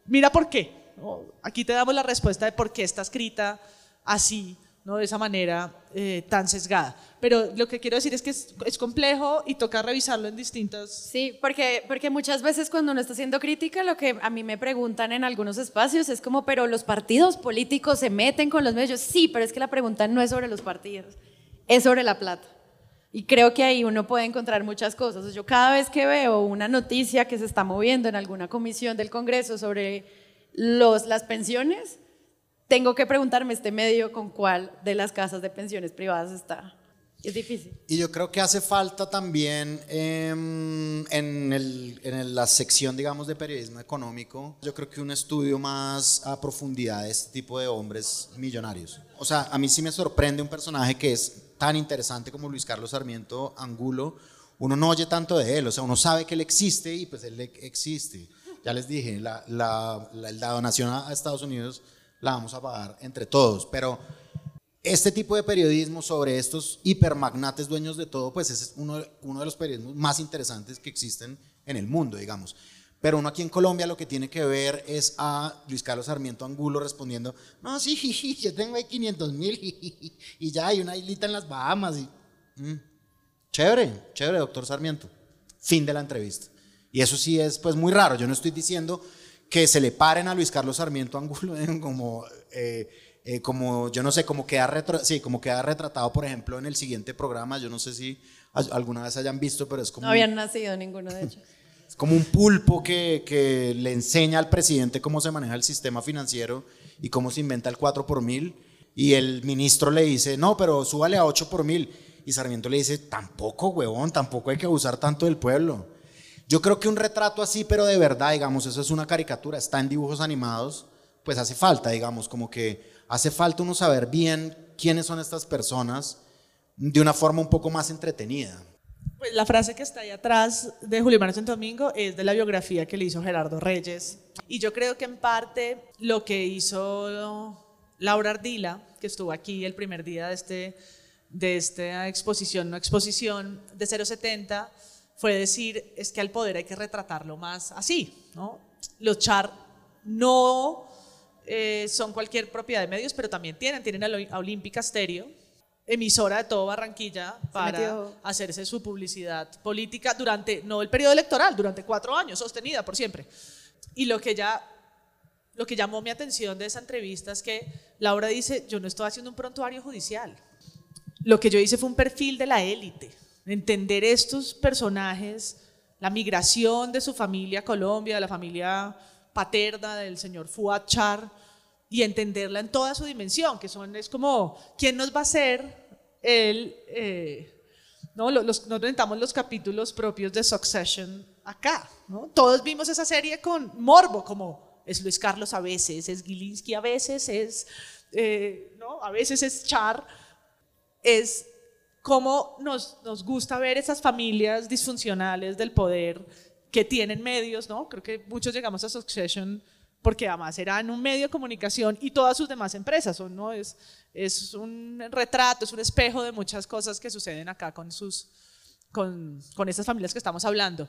mira por qué. Aquí te damos la respuesta de por qué está escrita así ¿no? de esa manera eh, tan sesgada. Pero lo que quiero decir es que es, complejo y toca revisarlo en distintas... Sí, porque, porque muchas veces cuando uno está haciendo crítica, lo que a mí me preguntan en algunos espacios es como, pero los partidos políticos se meten con los medios. Sí, pero es que la pregunta no es sobre los partidos, es sobre la plata. Y creo que ahí uno puede encontrar muchas cosas. Yo cada vez que veo una noticia que se está moviendo en alguna comisión del Congreso sobre los, las pensiones, tengo que preguntarme este medio con cuál de las casas de pensiones privadas está. Es difícil. Y yo creo que hace falta también em, en, el, en, la sección, digamos, de periodismo económico, yo creo que un estudio más a profundidad de este tipo de hombres millonarios. O sea, a mí sí me sorprende un personaje que es tan interesante como Luis Carlos Sarmiento Angulo. Uno no oye tanto de él, o sea, uno sabe que él existe y pues él existe. Ya les dije, la, la, la donación a Estados Unidos la vamos a pagar entre todos. Pero este tipo de periodismo sobre estos hipermagnates dueños de todo, pues es uno, uno de los periodismos más interesantes que existen en el mundo, digamos. Pero uno aquí en Colombia lo que tiene que ver es a Luis Carlos Sarmiento Angulo respondiendo, no, sí, yo tengo ahí 500 mil y ya hay una islita en las Bahamas. Y, mm, chévere, chévere, doctor Sarmiento. Fin de la entrevista. Y eso sí es pues muy raro. Yo no estoy diciendo que se le paren a Luis Carlos Sarmiento Angulo como, eh, eh, como yo no sé, como queda, sí, como queda retratado, por ejemplo, en el siguiente programa. Yo no sé si alguna vez hayan visto, pero es como... No habían nacido ninguno de ellos. Es como un pulpo que, que, le enseña al presidente cómo se maneja el sistema financiero y cómo se inventa el 4 por mil. Y el ministro le dice, no, pero súbale a 8 por mil. Y Sarmiento le dice, tampoco, huevón, tampoco hay que abusar tanto del pueblo. Yo creo que un retrato así, pero de verdad, digamos, eso es una caricatura, está en dibujos animados, pues hace falta, digamos, como que hace falta uno saber bien quiénes son estas personas de una forma un poco más entretenida. Pues la frase que está ahí atrás de Julio Manuel Santo Domingo es de la biografía que le hizo Gerardo Reyes. Y yo creo que en parte lo que hizo Laura Ardila, que estuvo aquí el primer día de, este, de esta exposición, no exposición de 070, fue decir, es que al poder hay que retratarlo más así, ¿no? Los char no eh, son cualquier propiedad de medios, pero también tienen, tienen a Olímpica Stereo, emisora de todo Barranquilla, para hacerse su publicidad política durante, no el periodo electoral, durante cuatro años, sostenida por siempre. Y lo que ya lo que llamó mi atención de esa entrevista es que Laura dice, yo no estoy haciendo un prontuario judicial. Lo que yo hice fue un perfil de la élite entender estos personajes, la migración de su familia a Colombia, de la familia paterna del señor Fuad Char, y entenderla en toda su dimensión, que son, es como, ¿quién nos va a hacer el... Eh, ¿no? Los, nos inventamos los capítulos propios de Succession acá. ¿no? Todos vimos esa serie con morbo, como es Luis Carlos a veces, es Gilinski a veces, es, eh, ¿no? a veces es Char. Es cómo nos, nos gusta ver esas familias disfuncionales del poder que tienen medios, ¿no? Creo que muchos llegamos a Succession porque además era en un medio de comunicación y todas sus demás empresas, ¿no? Es, es un retrato, es un espejo de muchas cosas que suceden acá con, sus, con, con estas familias que estamos hablando.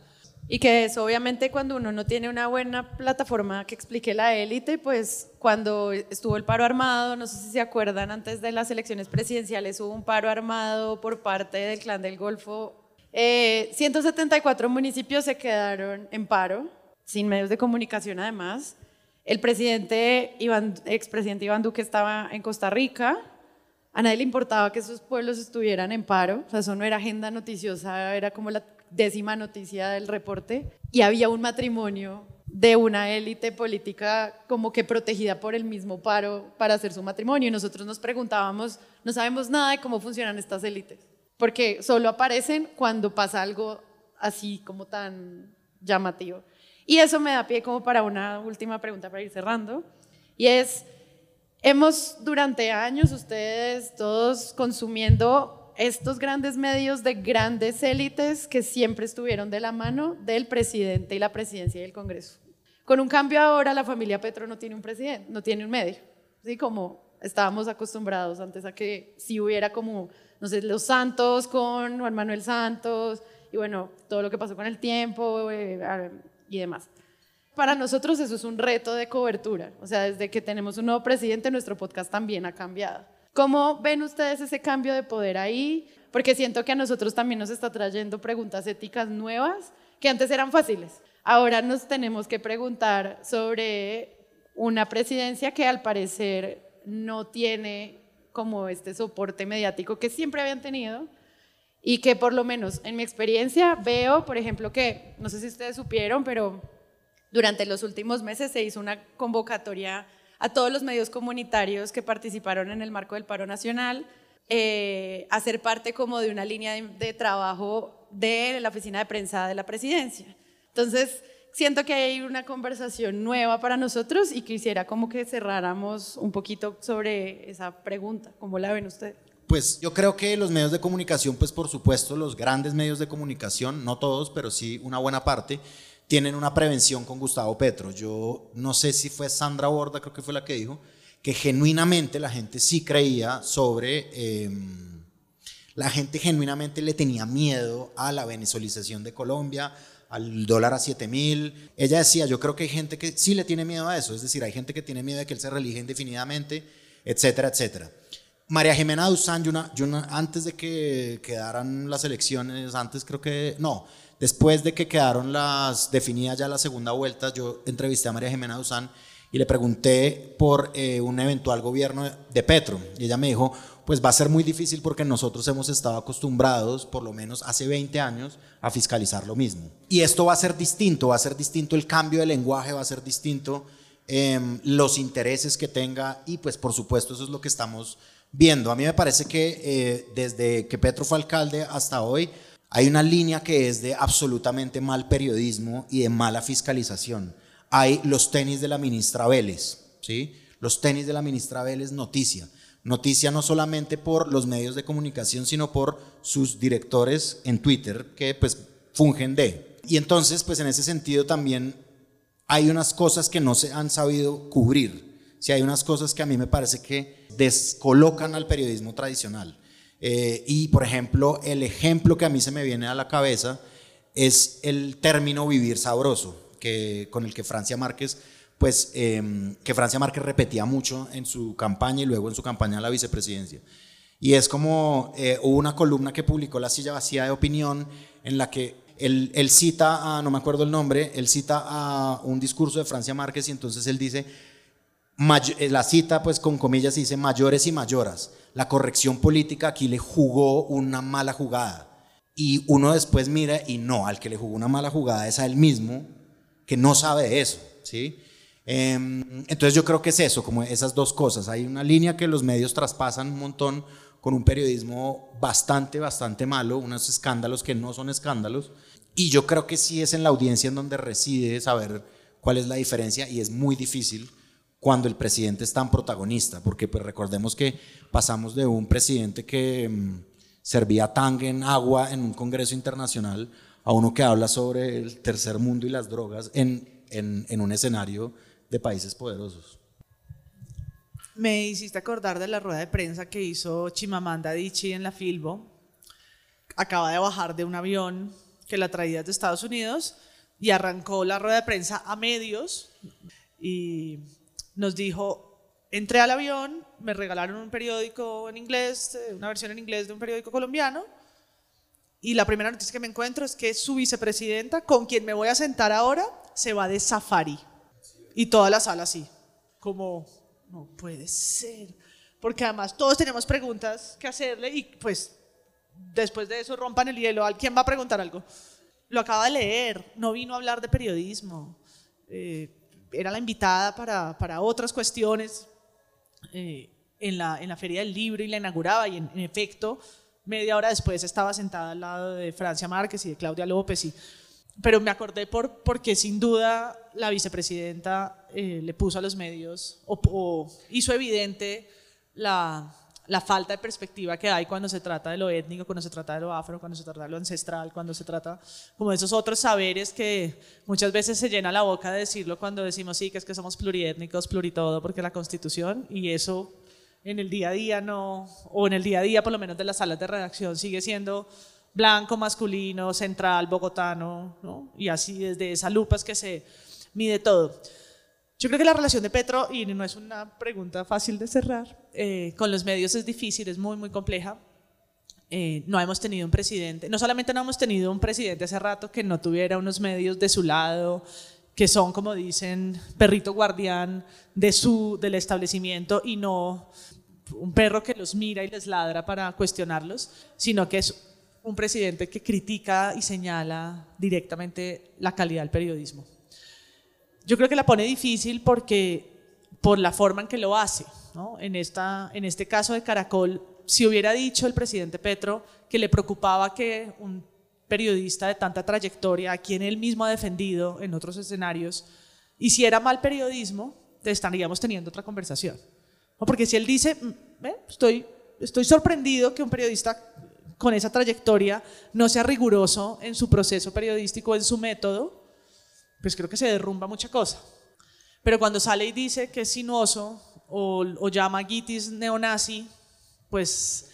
Y que eso obviamente cuando uno no tiene una buena plataforma que explique la élite, pues cuando estuvo el paro armado, no sé si se acuerdan, antes de las elecciones presidenciales hubo un paro armado por parte del clan del Golfo. 174 eh, municipios se quedaron en paro, sin medios de comunicación además. El presidente, Iván, expresidente Iván Duque estaba en Costa Rica. A nadie le importaba que esos pueblos estuvieran en paro. Eso no era agenda noticiosa, era como la décima noticia del reporte, y había un matrimonio de una élite política como que protegida por el mismo paro para hacer su matrimonio. Y nosotros nos preguntábamos, no sabemos nada de cómo funcionan estas élites, porque solo aparecen cuando pasa algo así como tan llamativo. Y eso me da pie como para una última pregunta para ir cerrando. Y es, hemos durante años ustedes todos consumiendo estos grandes medios de grandes élites que siempre estuvieron de la mano del presidente y la presidencia y el Congreso. Con un cambio ahora, la familia Petro no tiene un presidente, no tiene un medio, ¿sí? como estábamos acostumbrados antes a que si hubiera como, no sé, los Santos con Juan Manuel Santos, y bueno, todo lo que pasó con el tiempo eh, y demás. Para nosotros eso es un reto de cobertura, o sea, desde que tenemos un nuevo presidente, nuestro podcast también ha cambiado. ¿Cómo ven ustedes ese cambio de poder ahí? Porque siento que a nosotros también nos está trayendo preguntas éticas nuevas que antes eran fáciles. Ahora nos tenemos que preguntar sobre una presidencia que al parecer no tiene como este soporte mediático que siempre habían tenido y que por lo menos en mi experiencia veo, por ejemplo, que, no sé si ustedes supieron, pero durante los últimos meses se hizo una convocatoria a todos los medios comunitarios que participaron en el marco del paro nacional eh, a ser parte como de una línea de trabajo de la oficina de prensa de la presidencia. Entonces, siento que hay una conversación nueva para nosotros y quisiera como que cerráramos un poquito sobre esa pregunta. ¿Cómo la ven ustedes? Pues yo creo que los medios de comunicación, pues por supuesto los grandes medios de comunicación, no todos, pero sí una buena parte, tienen una prevención con Gustavo Petro. Yo no sé si fue Sandra Borda, creo que fue la que dijo, que genuinamente la gente sí creía sobre... Em, la gente genuinamente le tenía miedo a la venezuelización de Colombia, al dólar a 7 mil. Ella decía, yo creo que hay gente que sí le tiene miedo a eso, es decir, hay gente que tiene miedo de que él se relije indefinidamente, etcétera, etcétera. María Jimena Duzán, antes de que quedaran las elecciones, antes creo que, no, después de que quedaron las definidas ya la segunda vuelta, yo entrevisté a María Jimena Duzán y le pregunté por eh, un eventual gobierno de Petro. Y ella me dijo, pues va a ser muy difícil porque nosotros hemos estado acostumbrados, por lo menos hace 20 años, a fiscalizar lo mismo. Y esto va a ser distinto, va a ser distinto el cambio de lenguaje, va a ser distinto em, los intereses que tenga y pues por supuesto eso es lo que estamos viendo. A mí me parece que eh, desde que Petro fue alcalde hasta hoy hay una línea que es de absolutamente mal periodismo y de mala fiscalización. Hay los tenis de la ministra Vélez, ¿sí? Los tenis de la ministra Vélez, noticia Noticia no solamente por los medios de comunicación, sino por sus directores en Twitter que pues fungen de. Y entonces pues en ese sentido también hay unas cosas que no se han sabido cubrir. Si hay unas cosas que a mí me parece que descolocan al periodismo tradicional. Eh, y por ejemplo, el ejemplo que a mí se me viene a la cabeza es el término vivir sabroso, que, con el que Francia Márquez pues em, que Francia Márquez repetía mucho en su campaña y luego en su campaña a la vicepresidencia. Y es como eh, hubo una columna que publicó La Silla Vacía de Opinión en la que él, él, cita a, no me acuerdo el nombre, él cita a un discurso de Francia Márquez y entonces él dice, eh, la cita pues con comillas dice mayores y mayoras, la corrección política aquí le jugó una mala jugada. Y uno después mira y no, al que le jugó una mala jugada es a él mismo que no sabe eso, ¿sí? Em, entonces yo creo que es eso, como esas dos cosas. Hay una línea que los medios traspasan un montón con un periodismo bastante, bastante malo, unos escándalos que no son escándalos. Y yo creo que sí es en la audiencia en donde reside saber cuál es la diferencia y es muy difícil cuando el presidente es tan protagonista, porque pues recordemos que pasamos de un presidente que mm, servía tang en agua en un congreso internacional a uno que habla sobre el tercer mundo y las drogas en, en, en un escenario de países poderosos. Me hiciste acordar de la rueda de prensa que hizo Chimamanda Adichie en la Filbo. Acaba de bajar de un avión que la traía de Estados Unidos y arrancó la rueda de prensa a medios y nos dijo, entré al avión, me regalaron un periódico en inglés, eh, una versión en inglés de un periódico colombiano y la primera noticia que me encuentro es que su vicepresidenta, con quien me voy a sentar ahora, se va de safari. Y toda la sala así, como, no puede ser. Porque además todos tenemos preguntas que hacerle y pues después de eso rompan el hielo. ¿Quién va a preguntar algo? Lo acaba de leer, no vino a hablar de periodismo. Eh, era la invitada para, para otras cuestiones eh, en, la, en la Feria del Libro y la inauguraba y en, en, efecto, media hora después estaba sentada al lado de Francia Márquez y de Claudia López y pero me acordé por, porque sin duda la vicepresidenta eh, le puso a los medios o, hizo evidente la, la, falta de perspectiva que hay cuando se trata de lo étnico, cuando se trata de lo afro, cuando se trata de lo ancestral, cuando se trata como de esos otros saberes que muchas veces se llena la boca de decirlo cuando decimos sí, que es que somos pluriétnicos, pluritodo, porque la constitución y eso en el día a día no, o en el día a día por lo menos de las salas de redacción sigue siendo blanco, masculino, central, bogotano, ¿no? y así desde esa lupa es que se mide todo. Yo creo que la relación de Petro, y no es una pregunta fácil de cerrar, eh, con los medios es difícil, es muy, muy compleja. Eh, no hemos tenido un presidente, no solamente no hemos tenido un presidente hace rato que no tuviera unos medios de su lado, que son, como dicen, perrito guardián de su, del establecimiento y no un perro que los mira y les ladra para cuestionarlos, sino que es un presidente que critica y señala directamente la calidad del periodismo. Yo creo que la pone difícil porque por la forma en que lo hace. En, esta, en este caso de Caracol, si hubiera dicho el presidente Petro que le preocupaba que un periodista de tanta trayectoria, a quien él mismo ha defendido en otros escenarios, hiciera mal periodismo, estaríamos teniendo otra conversación. Porque si él dice, mm, estoy, estoy sorprendido que un periodista con esa trayectoria no sea riguroso en su proceso periodístico, en su método, pues creo que se derrumba mucha cosa. Pero cuando sale y dice que es sinuoso o, llama a Gitis neonazi, pues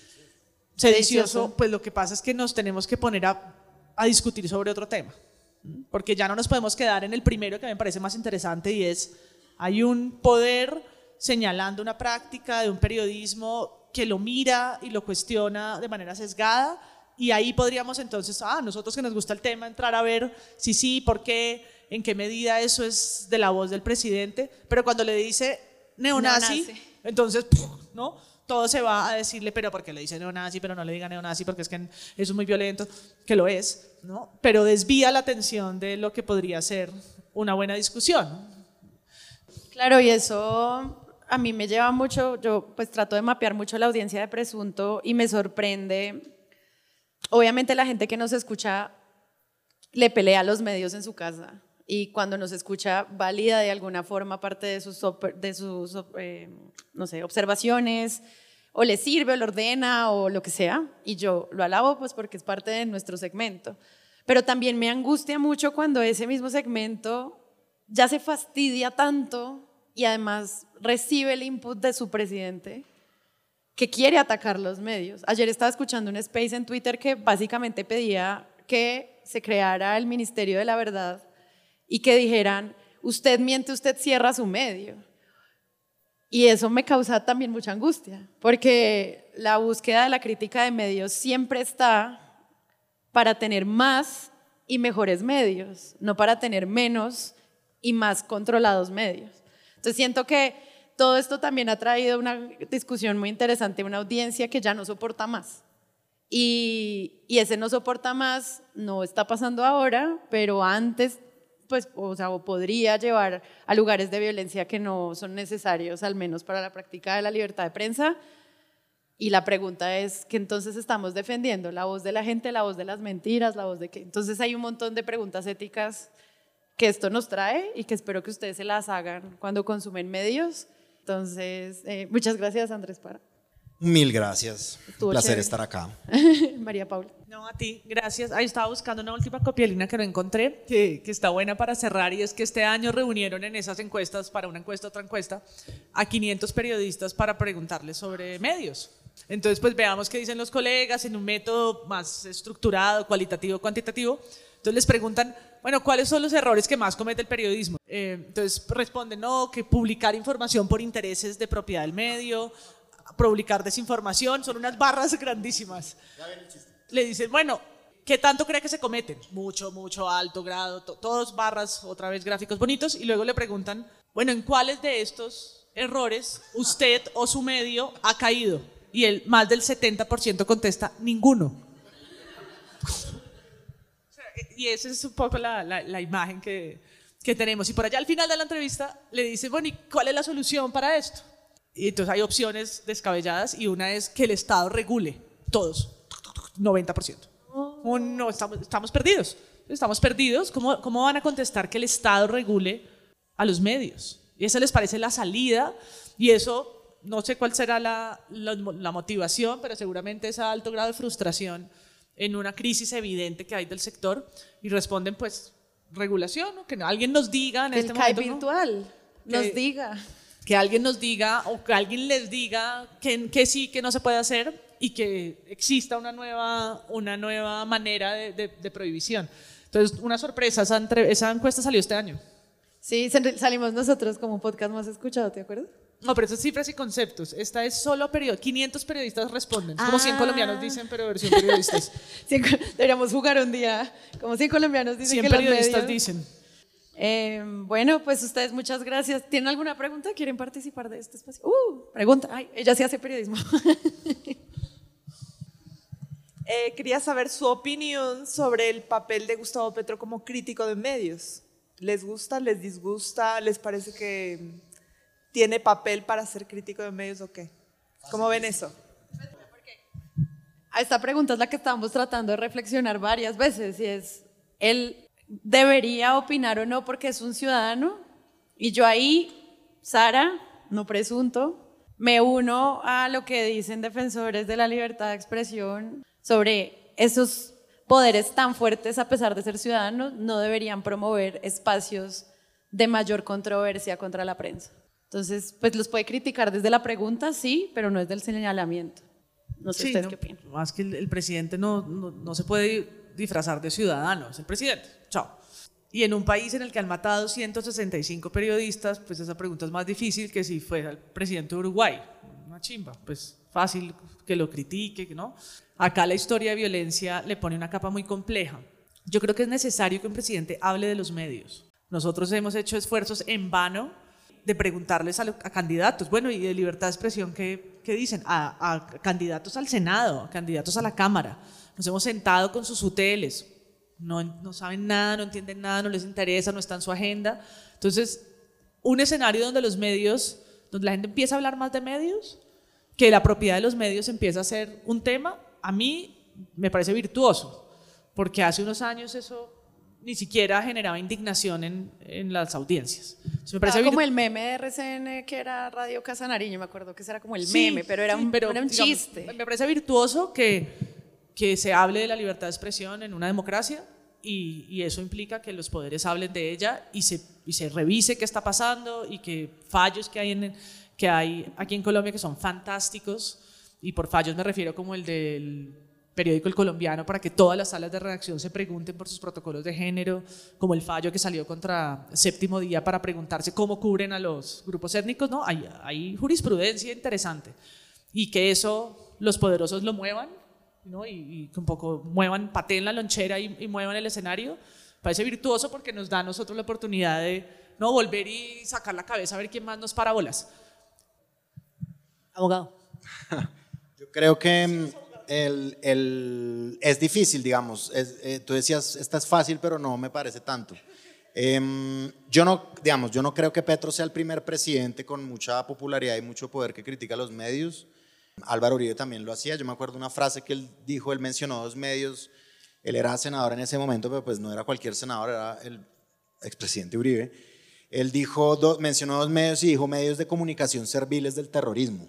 sedicioso, pues lo que pasa es que nos tenemos que poner a, a discutir sobre otro tema. Porque ya no nos podemos quedar en el primero que me parece más interesante y es, hay un poder señalando una práctica de un periodismo que lo mira y lo cuestiona de manera sesgada y ahí podríamos entonces, ah, nosotros que nos gusta el tema, entrar a ver si sí, por qué, en qué medida eso es de la voz del presidente, pero cuando le dice neonazi, entonces, ¿no? Todo se va a decirle, pero porque le dice neonazi, pero no le diga neonazi porque es que eso es muy violento, que lo es, ¿no? Pero desvía la atención de lo que podría ser una buena discusión. Claro, y eso a mí me lleva mucho, yo pues trato de mapear mucho la audiencia de Presunto y me sorprende, obviamente la gente que nos escucha le pelea a los medios en su casa y cuando nos escucha valida de alguna forma parte de sus, de sus eh, no sé, observaciones o le sirve o le ordena o lo que sea y yo lo alabo pues porque es parte de nuestro segmento. Pero también me angustia mucho cuando ese mismo segmento ya se fastidia tanto y además recibe el input de su presidente que quiere atacar los medios. Ayer estaba escuchando un space en Twitter que básicamente pedía que se creara el Ministerio de la Verdad y que dijeran, usted miente, usted cierra su medio. Y eso me causa también mucha angustia, porque la búsqueda de la crítica de medios siempre está para tener más y mejores medios, no para tener menos y más controlados medios. Entonces siento que todo esto también ha traído una discusión muy interesante, una audiencia que ya no soporta más. Y, ese no soporta más no está pasando ahora, pero antes, pues, o sea, podría llevar a lugares de violencia que no son necesarios, al menos para la práctica de la libertad de prensa. Y la pregunta es que entonces estamos defendiendo la voz de la gente, la voz de las mentiras, la voz de que... Entonces hay un montón de preguntas éticas que esto nos trae y que espero que ustedes se las hagan cuando consumen medios. Entonces, eh, muchas gracias Andrés Para. Mil gracias. Un placer estar acá. María Paula. No, a ti, gracias. Ahí estaba buscando una última copialina que no encontré, que, que, está buena para cerrar, y es que este año reunieron en esas encuestas, para una encuesta, otra encuesta, a 500 periodistas para preguntarles sobre medios. Entonces, pues veamos qué dicen los colegas en un método más estructurado, cualitativo, cuantitativo. Entonces les preguntan, bueno, ¿cuáles son los errores que más comete el periodismo? Eh, entonces responden, no, que publicar información por intereses de propiedad del medio, publicar desinformación, son unas barras grandísimas. Le dicen, bueno, ¿qué tanto cree que se cometen? Mucho, mucho, alto grado, todos barras, otra vez gráficos bonitos, y luego le preguntan, bueno, ¿en cuáles de estos errores usted o su medio ha caído? Y el más del 70% contesta, ninguno y esa es un poco la, la, imagen que, que, tenemos. Y por allá al final de la entrevista le dice, bueno, ¿y cuál es la solución para esto? Y entonces hay opciones descabelladas y una es que el Estado regule todos, 90%. no, estamos, estamos perdidos. estamos perdidos, ¿cómo, cómo van a contestar que el Estado regule a los medios? Y eso les parece la salida y eso, no sé cuál será la, la, motivación, pero seguramente es a alto grado de frustración en una crisis evidente que hay del sector y responden pues regulación, que alguien nos diga en que este el momento. virtual nos diga. Que alguien nos diga o que alguien les diga que, que sí, que no se puede hacer y que exista una nueva, una nueva manera de, de, prohibición. Entonces, una sorpresa, esa, esa, encuesta salió este año. Sí, salimos nosotros como podcast más escuchado, ¿te acuerdas? No, pero eso es cifras y conceptos. Esta es solo period 500 periodistas responden. Como 100 ah. colombianos dicen, pero versión periodistas. deberíamos jugar un día. Como 100 colombianos dicen 100 periodistas dicen. Eh, bueno, pues ustedes muchas gracias. ¿Tienen alguna pregunta? ¿Quieren participar de este espacio? Uh, pregunta. Ay, ella sí hace periodismo. Eh, quería saber su opinión sobre el papel de Gustavo Petro como crítico de medios. ¿Les gusta, les disgusta? ¿Les parece que tiene papel para ser crítico de medios o qué? ¿Cómo ven eso? A esta pregunta es la que estamos tratando de reflexionar varias veces y es, ¿él debería opinar o no porque es un ciudadano? Y yo ahí, Sara, no presunto, me uno a lo que dicen defensores de la libertad de expresión sobre esos poderes tan fuertes a pesar de ser ciudadanos, no deberían promover espacios de mayor controversia contra la prensa. Entonces, pues los puede criticar desde la pregunta, sí, pero no es del señalamiento. No sé ustedes qué opinan. Más que el, presidente no, no, no, se puede disfrazar de ciudadano, es el presidente. Chao. Y en un país en el que han matado 165 periodistas, pues esa pregunta es más difícil que si fuera el presidente de Uruguay. Una chimba, pues fácil que lo critique, ¿no? Acá la historia de violencia le pone una capa muy compleja. Yo creo que es necesario que un presidente hable de los medios. Nosotros hemos hecho esfuerzos en vano de preguntarles a, candidatos, bueno, y de libertad de expresión, ¿qué, dicen? A, candidatos al Senado, a candidatos a la Cámara. Nos hemos sentado con sus UTLs, no, no saben nada, no entienden nada, no les interesa, no está en su agenda. Entonces, un escenario donde los medios, donde la gente empieza a hablar más de medios, que la propiedad de los medios empieza a ser un tema, a mí me parece virtuoso, porque hace unos años eso ni siquiera generaba indignación en, en las audiencias. me parece como el meme de RCN que era Radio Casanariño, me acuerdo que ese era como el meme, pero era un, un chiste. Me parece virtuoso que, que se hable de la libertad de expresión en una democracia y, eso implica que los poderes hablen de ella y se, revise qué está pasando y que fallos que hay, en, que hay aquí en Colombia que son fantásticos y por fallos me refiero como el del periódico El Colombiano para que todas las salas de redacción se pregunten por sus protocolos de género, como el fallo que salió contra Séptimo Día para preguntarse cómo cubren a los grupos étnicos, ¿no? Hay jurisprudencia interesante y que eso los poderosos lo muevan, ¿no? Y, que un poco muevan, pateen la lonchera y, y muevan el escenario, parece virtuoso porque nos da a nosotros la oportunidad de no volver y sacar la cabeza a ver quién más nos para bolas. Abogado. Yo creo que mm, el, el, es difícil, digamos. Eh, tú decías, esta es fácil, pero no me parece tanto. Em, yo, no, digamos, yo no creo que Petro sea el primer presidente con mucha popularidad y mucho poder que critica a los medios. Álvaro Uribe también lo hacía. Yo me acuerdo una frase que él dijo, él mencionó dos medios. Él era senador en ese momento, pero pues no era cualquier senador, era el expresidente Uribe. Él dijo, mencionó dos medios y dijo medios de comunicación serviles del terrorismo.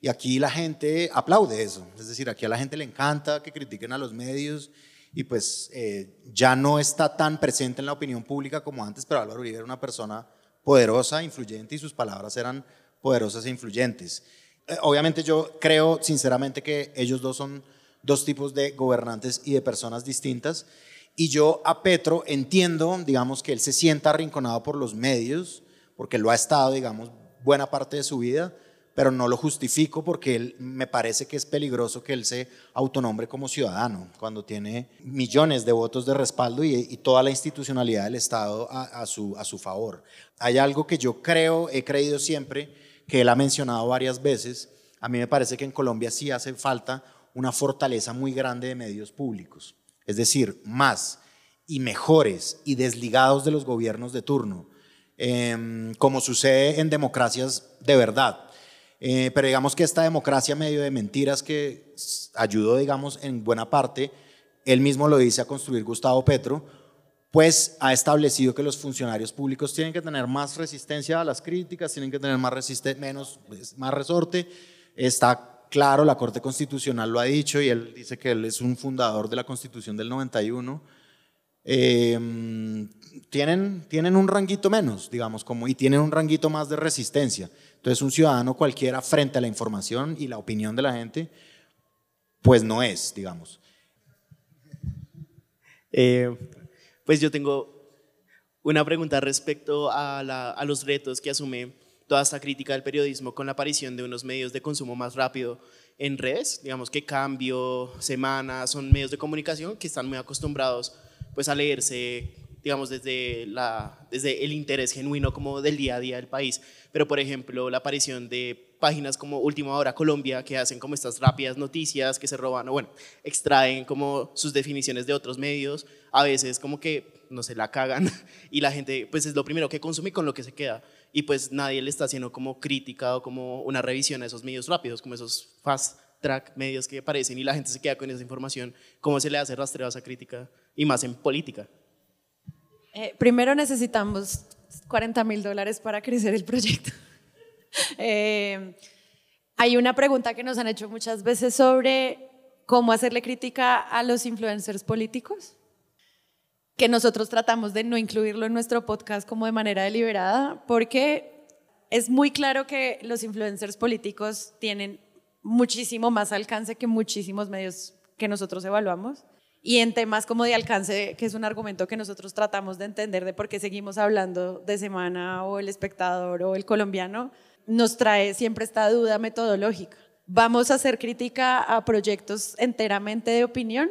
Y aquí la gente aplaude eso. Es decir, aquí a la gente le encanta que critiquen a los medios y pues eh, ya no está tan presente en la opinión pública como antes, pero Álvaro Uribe era una persona poderosa, influyente y sus palabras eran poderosas e influyentes. Eh, obviamente yo creo sinceramente que ellos dos son dos tipos de gobernantes y de personas distintas. Y yo a Petro entiendo, digamos, que él se sienta arrinconado por los medios, porque lo ha estado, digamos, buena parte de su vida, pero no lo justifico porque él, me parece que es peligroso que él se autonombre como ciudadano cuando tiene millones de votos de respaldo y, toda la institucionalidad del Estado a, su, a su favor. Hay algo que yo creo, he creído siempre, que él ha mencionado varias veces, a mí me parece que en Colombia sí hace falta una fortaleza muy grande de medios públicos, es decir, más y mejores y desligados de los gobiernos de turno, em, como sucede en democracias de verdad. Eh, pero digamos que esta democracia medio de mentiras que ayudó, digamos, en buena parte, él mismo lo dice a construir Gustavo Petro, pues ha establecido que los funcionarios públicos tienen que tener más resistencia a las críticas, tienen que tener más, menos, pues, más resorte. Está claro, la Corte Constitucional lo ha dicho y él dice que él es un fundador de la Constitución del 91. Em, tienen, tienen un ranguito menos, digamos, como, y tienen un ranguito más de resistencia. Entonces, un ciudadano cualquiera frente a la información y la opinión de la gente, pues no es, digamos. Eh, pues yo tengo una pregunta respecto a, los retos que asume toda esta crítica del periodismo con la aparición de unos medios de consumo más rápido en redes, digamos que Cambio, Semana, son medios de comunicación que están muy acostumbrados pues a leerse, digamos, desde, desde el interés genuino como del día a día del país. Pero, por ejemplo, la aparición de páginas como Última Hora Colombia, que hacen como estas rápidas noticias que se roban, o bueno, extraen como sus definiciones de otros medios, a veces como que no se la cagan y la gente pues es lo primero que consume con lo que se queda y pues nadie le está haciendo como crítica o como una revisión a esos medios rápidos, como esos fast track medios que aparecen y la gente se queda con esa información, ¿cómo se le hace rastreo a esa crítica y más en política? Eh, primero necesitamos 40 mil dólares para crecer el proyecto. Eh, hay una pregunta que nos han hecho muchas veces sobre cómo hacerle crítica a los influencers políticos que nosotros tratamos de no incluirlo en nuestro podcast como de manera deliberada, porque es muy claro que los influencers políticos tienen muchísimo más alcance que muchísimos medios que nosotros evaluamos. Y en temas como de alcance, que es un argumento que nosotros tratamos de entender de por qué seguimos hablando de Semana o El Espectador o El Colombiano, nos trae siempre esta duda metodológica. ¿Vamos a hacer crítica a proyectos enteramente de opinión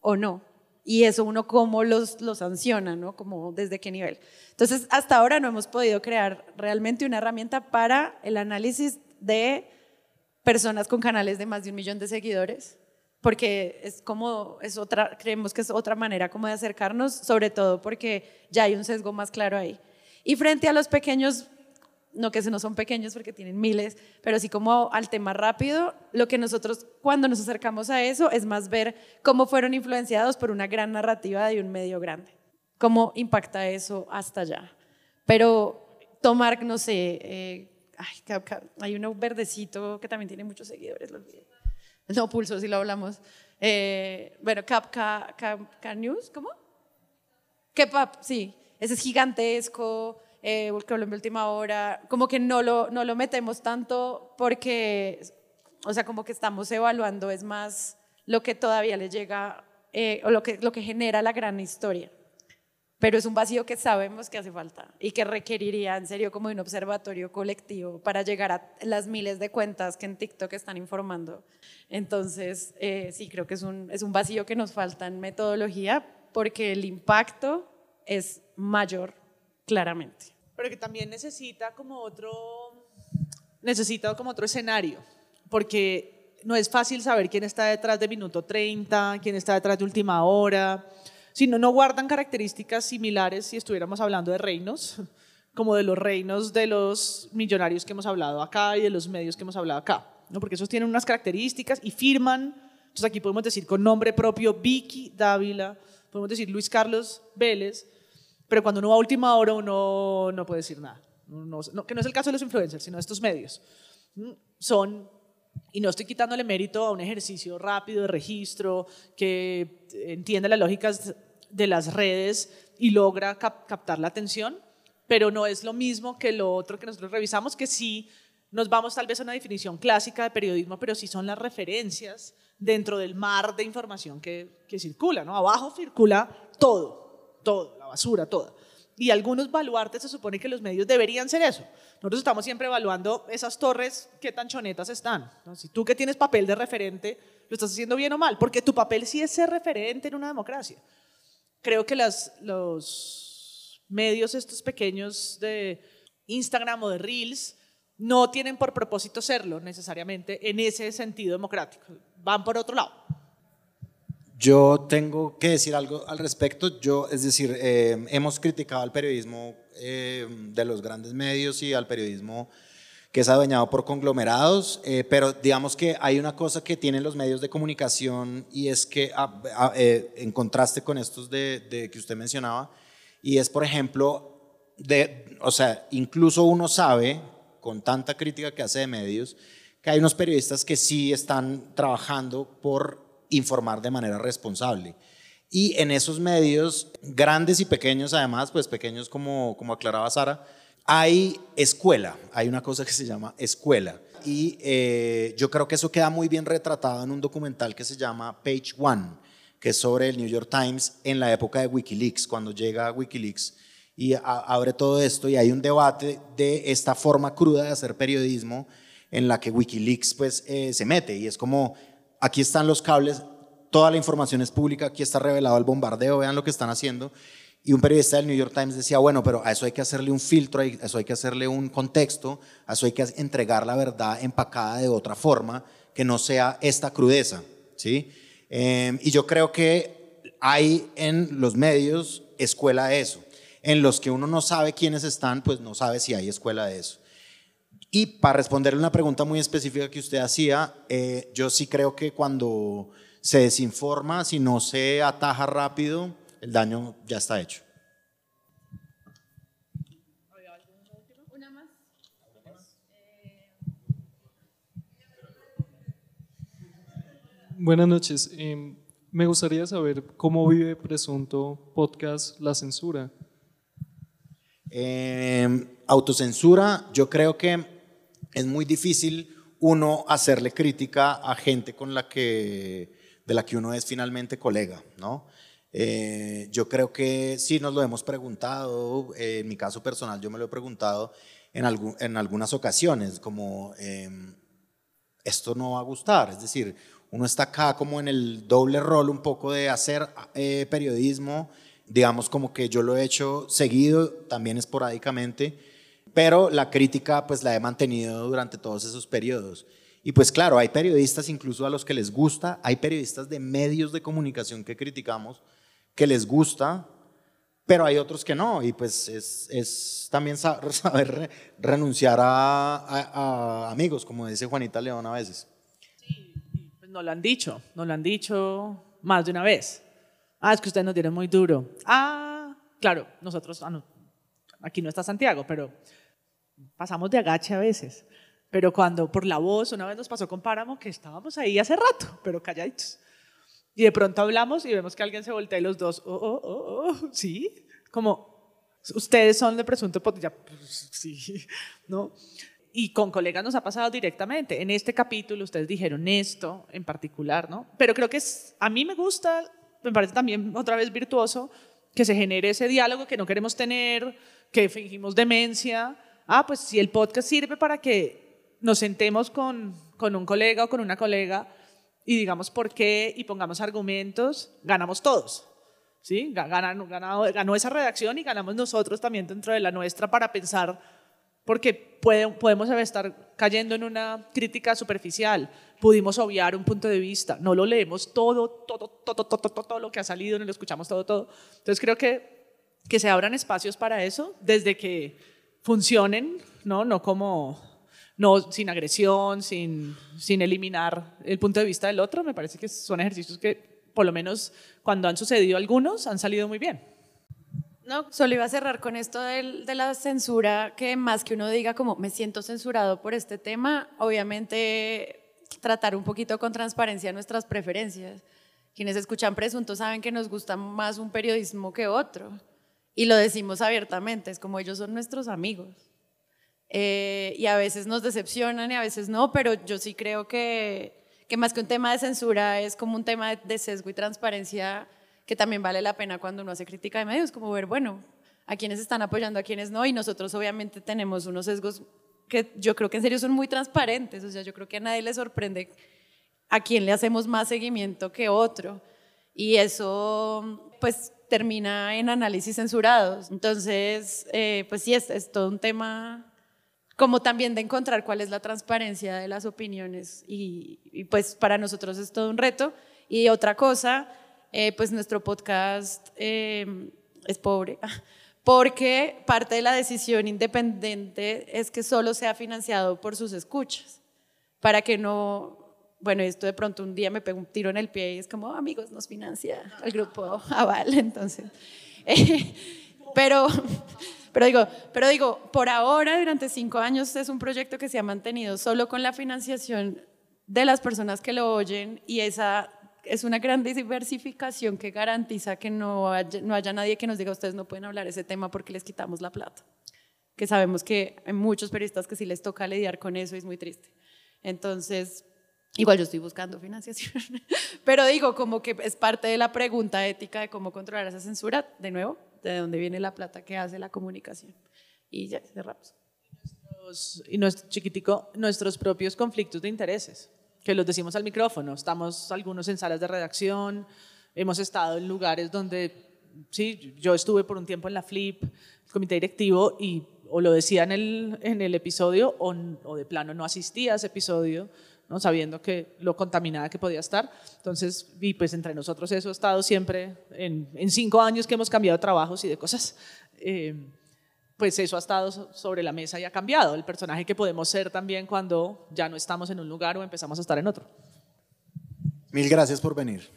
o no? y eso uno cómo los, los sanciona, ¿no? Como desde qué nivel. Entonces, hasta ahora no hemos podido crear realmente una herramienta para el análisis de personas con canales de más de un millón de seguidores, porque es como, es otra, creemos que es otra manera como de acercarnos, sobre todo porque ya hay un sesgo más claro ahí. Y frente a los pequeños no que se no son pequeños porque tienen miles, pero sí como al tema rápido, lo que nosotros cuando nos acercamos a eso es más ver cómo fueron influenciados por una gran narrativa de un medio grande, cómo impacta eso hasta allá. Pero tomar, no sé, eh, hay uno verdecito que también tiene muchos seguidores, lo olvidé. No, Pulso, si lo hablamos. Eh, bueno, Cap, News, ¿cómo? Kepap, sí, ese es gigantesco eh, Colombia Última Hora, como que no lo, no lo metemos tanto porque, o sea, como que estamos evaluando, es más lo que todavía le llega eh, o lo que, lo que genera la gran historia. Pero es un vacío que sabemos que hace falta y que requeriría en serio como un observatorio colectivo para llegar a las miles de cuentas que en TikTok están informando. Entonces, eh, sí, creo que es un, es un vacío que nos falta en metodología porque el impacto es mayor, claramente pero que también necesita como otro, necesita como otro escenario, porque no es fácil saber quién está detrás de minuto 30, quién está detrás de última hora, si no, no guardan características similares si estuviéramos hablando de reinos, como de los reinos de los millonarios que hemos hablado acá y de los medios que hemos hablado acá, ¿no? porque esos tienen unas características y firman, entonces aquí podemos decir con nombre propio Vicky Dávila, podemos decir Luis Carlos Vélez, pero cuando uno va a última hora uno no puede decir nada. que no es el caso de los influencers, sino de estos medios. Mm, son, y no estoy quitándole mérito a un ejercicio rápido de registro que entiende las lógicas de las redes y logra captar la atención, pero no es lo mismo que lo otro que nosotros revisamos, que sí nos vamos tal vez a una definición clásica de periodismo, pero sí son las referencias dentro del mar de información que, que circula. ¿no? Abajo circula todo, todo basura toda. Y algunos baluartes se supone que los medios deberían ser eso. Nosotros estamos siempre evaluando esas torres, qué tan chonetas están. Si tú que tienes papel de referente, lo estás haciendo bien o mal, porque tu papel sí es ser referente en una democracia. Creo que los medios estos pequeños de Instagram o de Reels no tienen por propósito serlo necesariamente en ese sentido democrático. Van por otro lado. Yo tengo que decir algo al respecto. Yo, es decir, eh, hemos criticado al periodismo eh, de los grandes medios y al periodismo que es adueñado por conglomerados, eh, pero digamos que hay una cosa que tienen los medios de comunicación y es que, ah, ah, eh, en contraste con estos de, que usted mencionaba, y es, por ejemplo, de, o sea, incluso uno sabe, con tanta crítica que hace de medios, que hay unos periodistas que sí están trabajando por informar de manera responsable. Y en esos medios, grandes y pequeños además, pues pequeños como, como aclaraba Sara, hay escuela, hay una cosa que se llama escuela. Y eh, yo creo que eso queda muy bien retratado en un documental que se llama Page One, que es sobre el New York Times en la época de Wikileaks, cuando llega Wikileaks y abre todo esto y hay un debate de esta forma cruda de hacer periodismo en la que Wikileaks pues eh, se mete y es como aquí están los cables, toda la información es pública, aquí está revelado el bombardeo, vean lo que están haciendo y un periodista del New York Times decía, bueno, pero a eso hay que hacerle un filtro, a eso hay que hacerle un contexto, a eso hay que entregar la verdad empacada de otra forma, que no sea esta crudeza. ¿sí? Em, y yo creo que hay en los medios escuela de eso, en los que uno no sabe quiénes están, pues no sabe si hay escuela de eso. Y para responderle una pregunta muy específica que usted hacía, eh, yo sí creo que cuando se desinforma, si no se ataja rápido, el daño ya está hecho. Buenas noches. Em, me gustaría saber cómo vive Presunto Podcast la censura. Em, autocensura, yo creo que es muy difícil uno hacerle crítica a gente con la que, de la que uno es finalmente colega, ¿no? Eh, yo creo que sí nos lo hemos preguntado, eh, en mi caso personal yo me lo he preguntado en, en algunas ocasiones, como em, esto no va a gustar, es decir, uno está acá como en el doble rol un poco de hacer eh, periodismo, digamos como que yo lo he hecho seguido, también esporádicamente, pero la crítica pues la he mantenido durante todos esos periodos. Y pues claro, hay periodistas incluso a los que les gusta, hay periodistas de medios de comunicación que criticamos, que les gusta, pero hay otros que no. Y pues es, es también saber renunciar a, amigos, como dice Juanita León a veces. Sí, pues nos lo han dicho, nos lo han dicho más de una vez. Ah, es que ustedes nos dieron muy duro. Ah, claro, nosotros, ah, aquí no está Santiago, pero pasamos de agache a veces. Pero cuando por la voz, una vez nos pasó con Páramo, que estábamos ahí hace rato, pero calladitos. Y de pronto hablamos y vemos que alguien se voltea y los dos, oh, oh, oh, oh sí, como ustedes son de presunto ya, pues, sí, ¿no? Y con colegas nos ha pasado directamente. En este capítulo ustedes dijeron esto en particular, ¿no? Pero creo que es, a mí me gusta, me parece también otra vez virtuoso que se genere ese diálogo que no queremos tener, que fingimos demencia. Ah, pues si el podcast sirve para que nos sentemos con, con un colega o con una colega y digamos por qué y pongamos argumentos, ganamos todos. ¿sí? Ganó, ganó, esa redacción y ganamos nosotros también dentro de la nuestra para pensar, porque puede, podemos estar cayendo en una crítica superficial, pudimos obviar un punto de vista, no lo leemos todo, todo, todo, todo, todo, todo lo que ha salido, no lo escuchamos todo, todo. Entonces creo que, que se abran espacios para eso, desde que funcionen, ¿no? No como no sin agresión, sin, sin eliminar el punto de vista del otro. Me parece que son ejercicios que, por lo menos cuando han sucedido algunos, han salido muy bien. No, solo iba a cerrar con esto de, de, la censura, que más que uno diga como me siento censurado por este tema, obviamente tratar un poquito con transparencia nuestras preferencias. Quienes escuchan presuntos saben que nos gusta más un periodismo que otro y lo decimos abiertamente, es como ellos son nuestros amigos. Eh, y a veces nos decepcionan y a veces no, pero yo sí creo que, que más que un tema de censura es como un tema de, sesgo y transparencia que también vale la pena cuando uno hace crítica de medios, como ver, bueno, a quienes están apoyando, a quienes no, y nosotros obviamente tenemos unos sesgos que yo creo que en serio son muy transparentes, o sea, yo creo que a nadie le sorprende a quién le hacemos más seguimiento que otro, y eso pues termina en análisis censurados, entonces eh, pues sí, es, es todo un tema como también de encontrar cuál es la transparencia de las opiniones y, pues para nosotros es todo un reto. Y otra cosa, eh, pues nuestro podcast eh, es pobre, porque parte de la decisión independiente es que solo sea financiado por sus escuchas, para que no, bueno, esto de pronto un día me pego un tiro en el pie y es como, amigos, nos financia el grupo Aval, entonces. pero, pero, digo, pero digo, por ahora, durante cinco años, es un proyecto que se ha mantenido solo con la financiación de las personas que lo oyen y esa es una gran diversificación que garantiza que no haya, no haya nadie que nos diga ustedes no pueden hablar ese tema porque les quitamos la plata. Que sabemos que hay muchos periodistas que sí les toca lidiar con eso y es muy triste. Entonces, igual yo estoy buscando financiación, pero digo como que es parte de la pregunta ética de cómo controlar esa censura, de nuevo, de dónde viene la plata que hace la comunicación. Y ya cerramos. Y nuestro chiquitico, nuestros propios conflictos de intereses que los decimos al micrófono. Estamos algunos en salas de redacción, hemos estado en lugares donde, sí, yo estuve por un tiempo en la FLIP, el comité directivo, y o lo decía en el, en el episodio o, o de plano no asistía a ese episodio. ¿No? sabiendo que lo contaminada que podía estar. Entonces, y pues entre nosotros eso ha estado siempre, en, en cinco años que hemos cambiado trabajos y de cosas, eh, pues eso ha estado sobre la mesa y ha cambiado el personaje que podemos ser también cuando ya no estamos en un lugar o empezamos a estar en otro. Mil gracias por venir.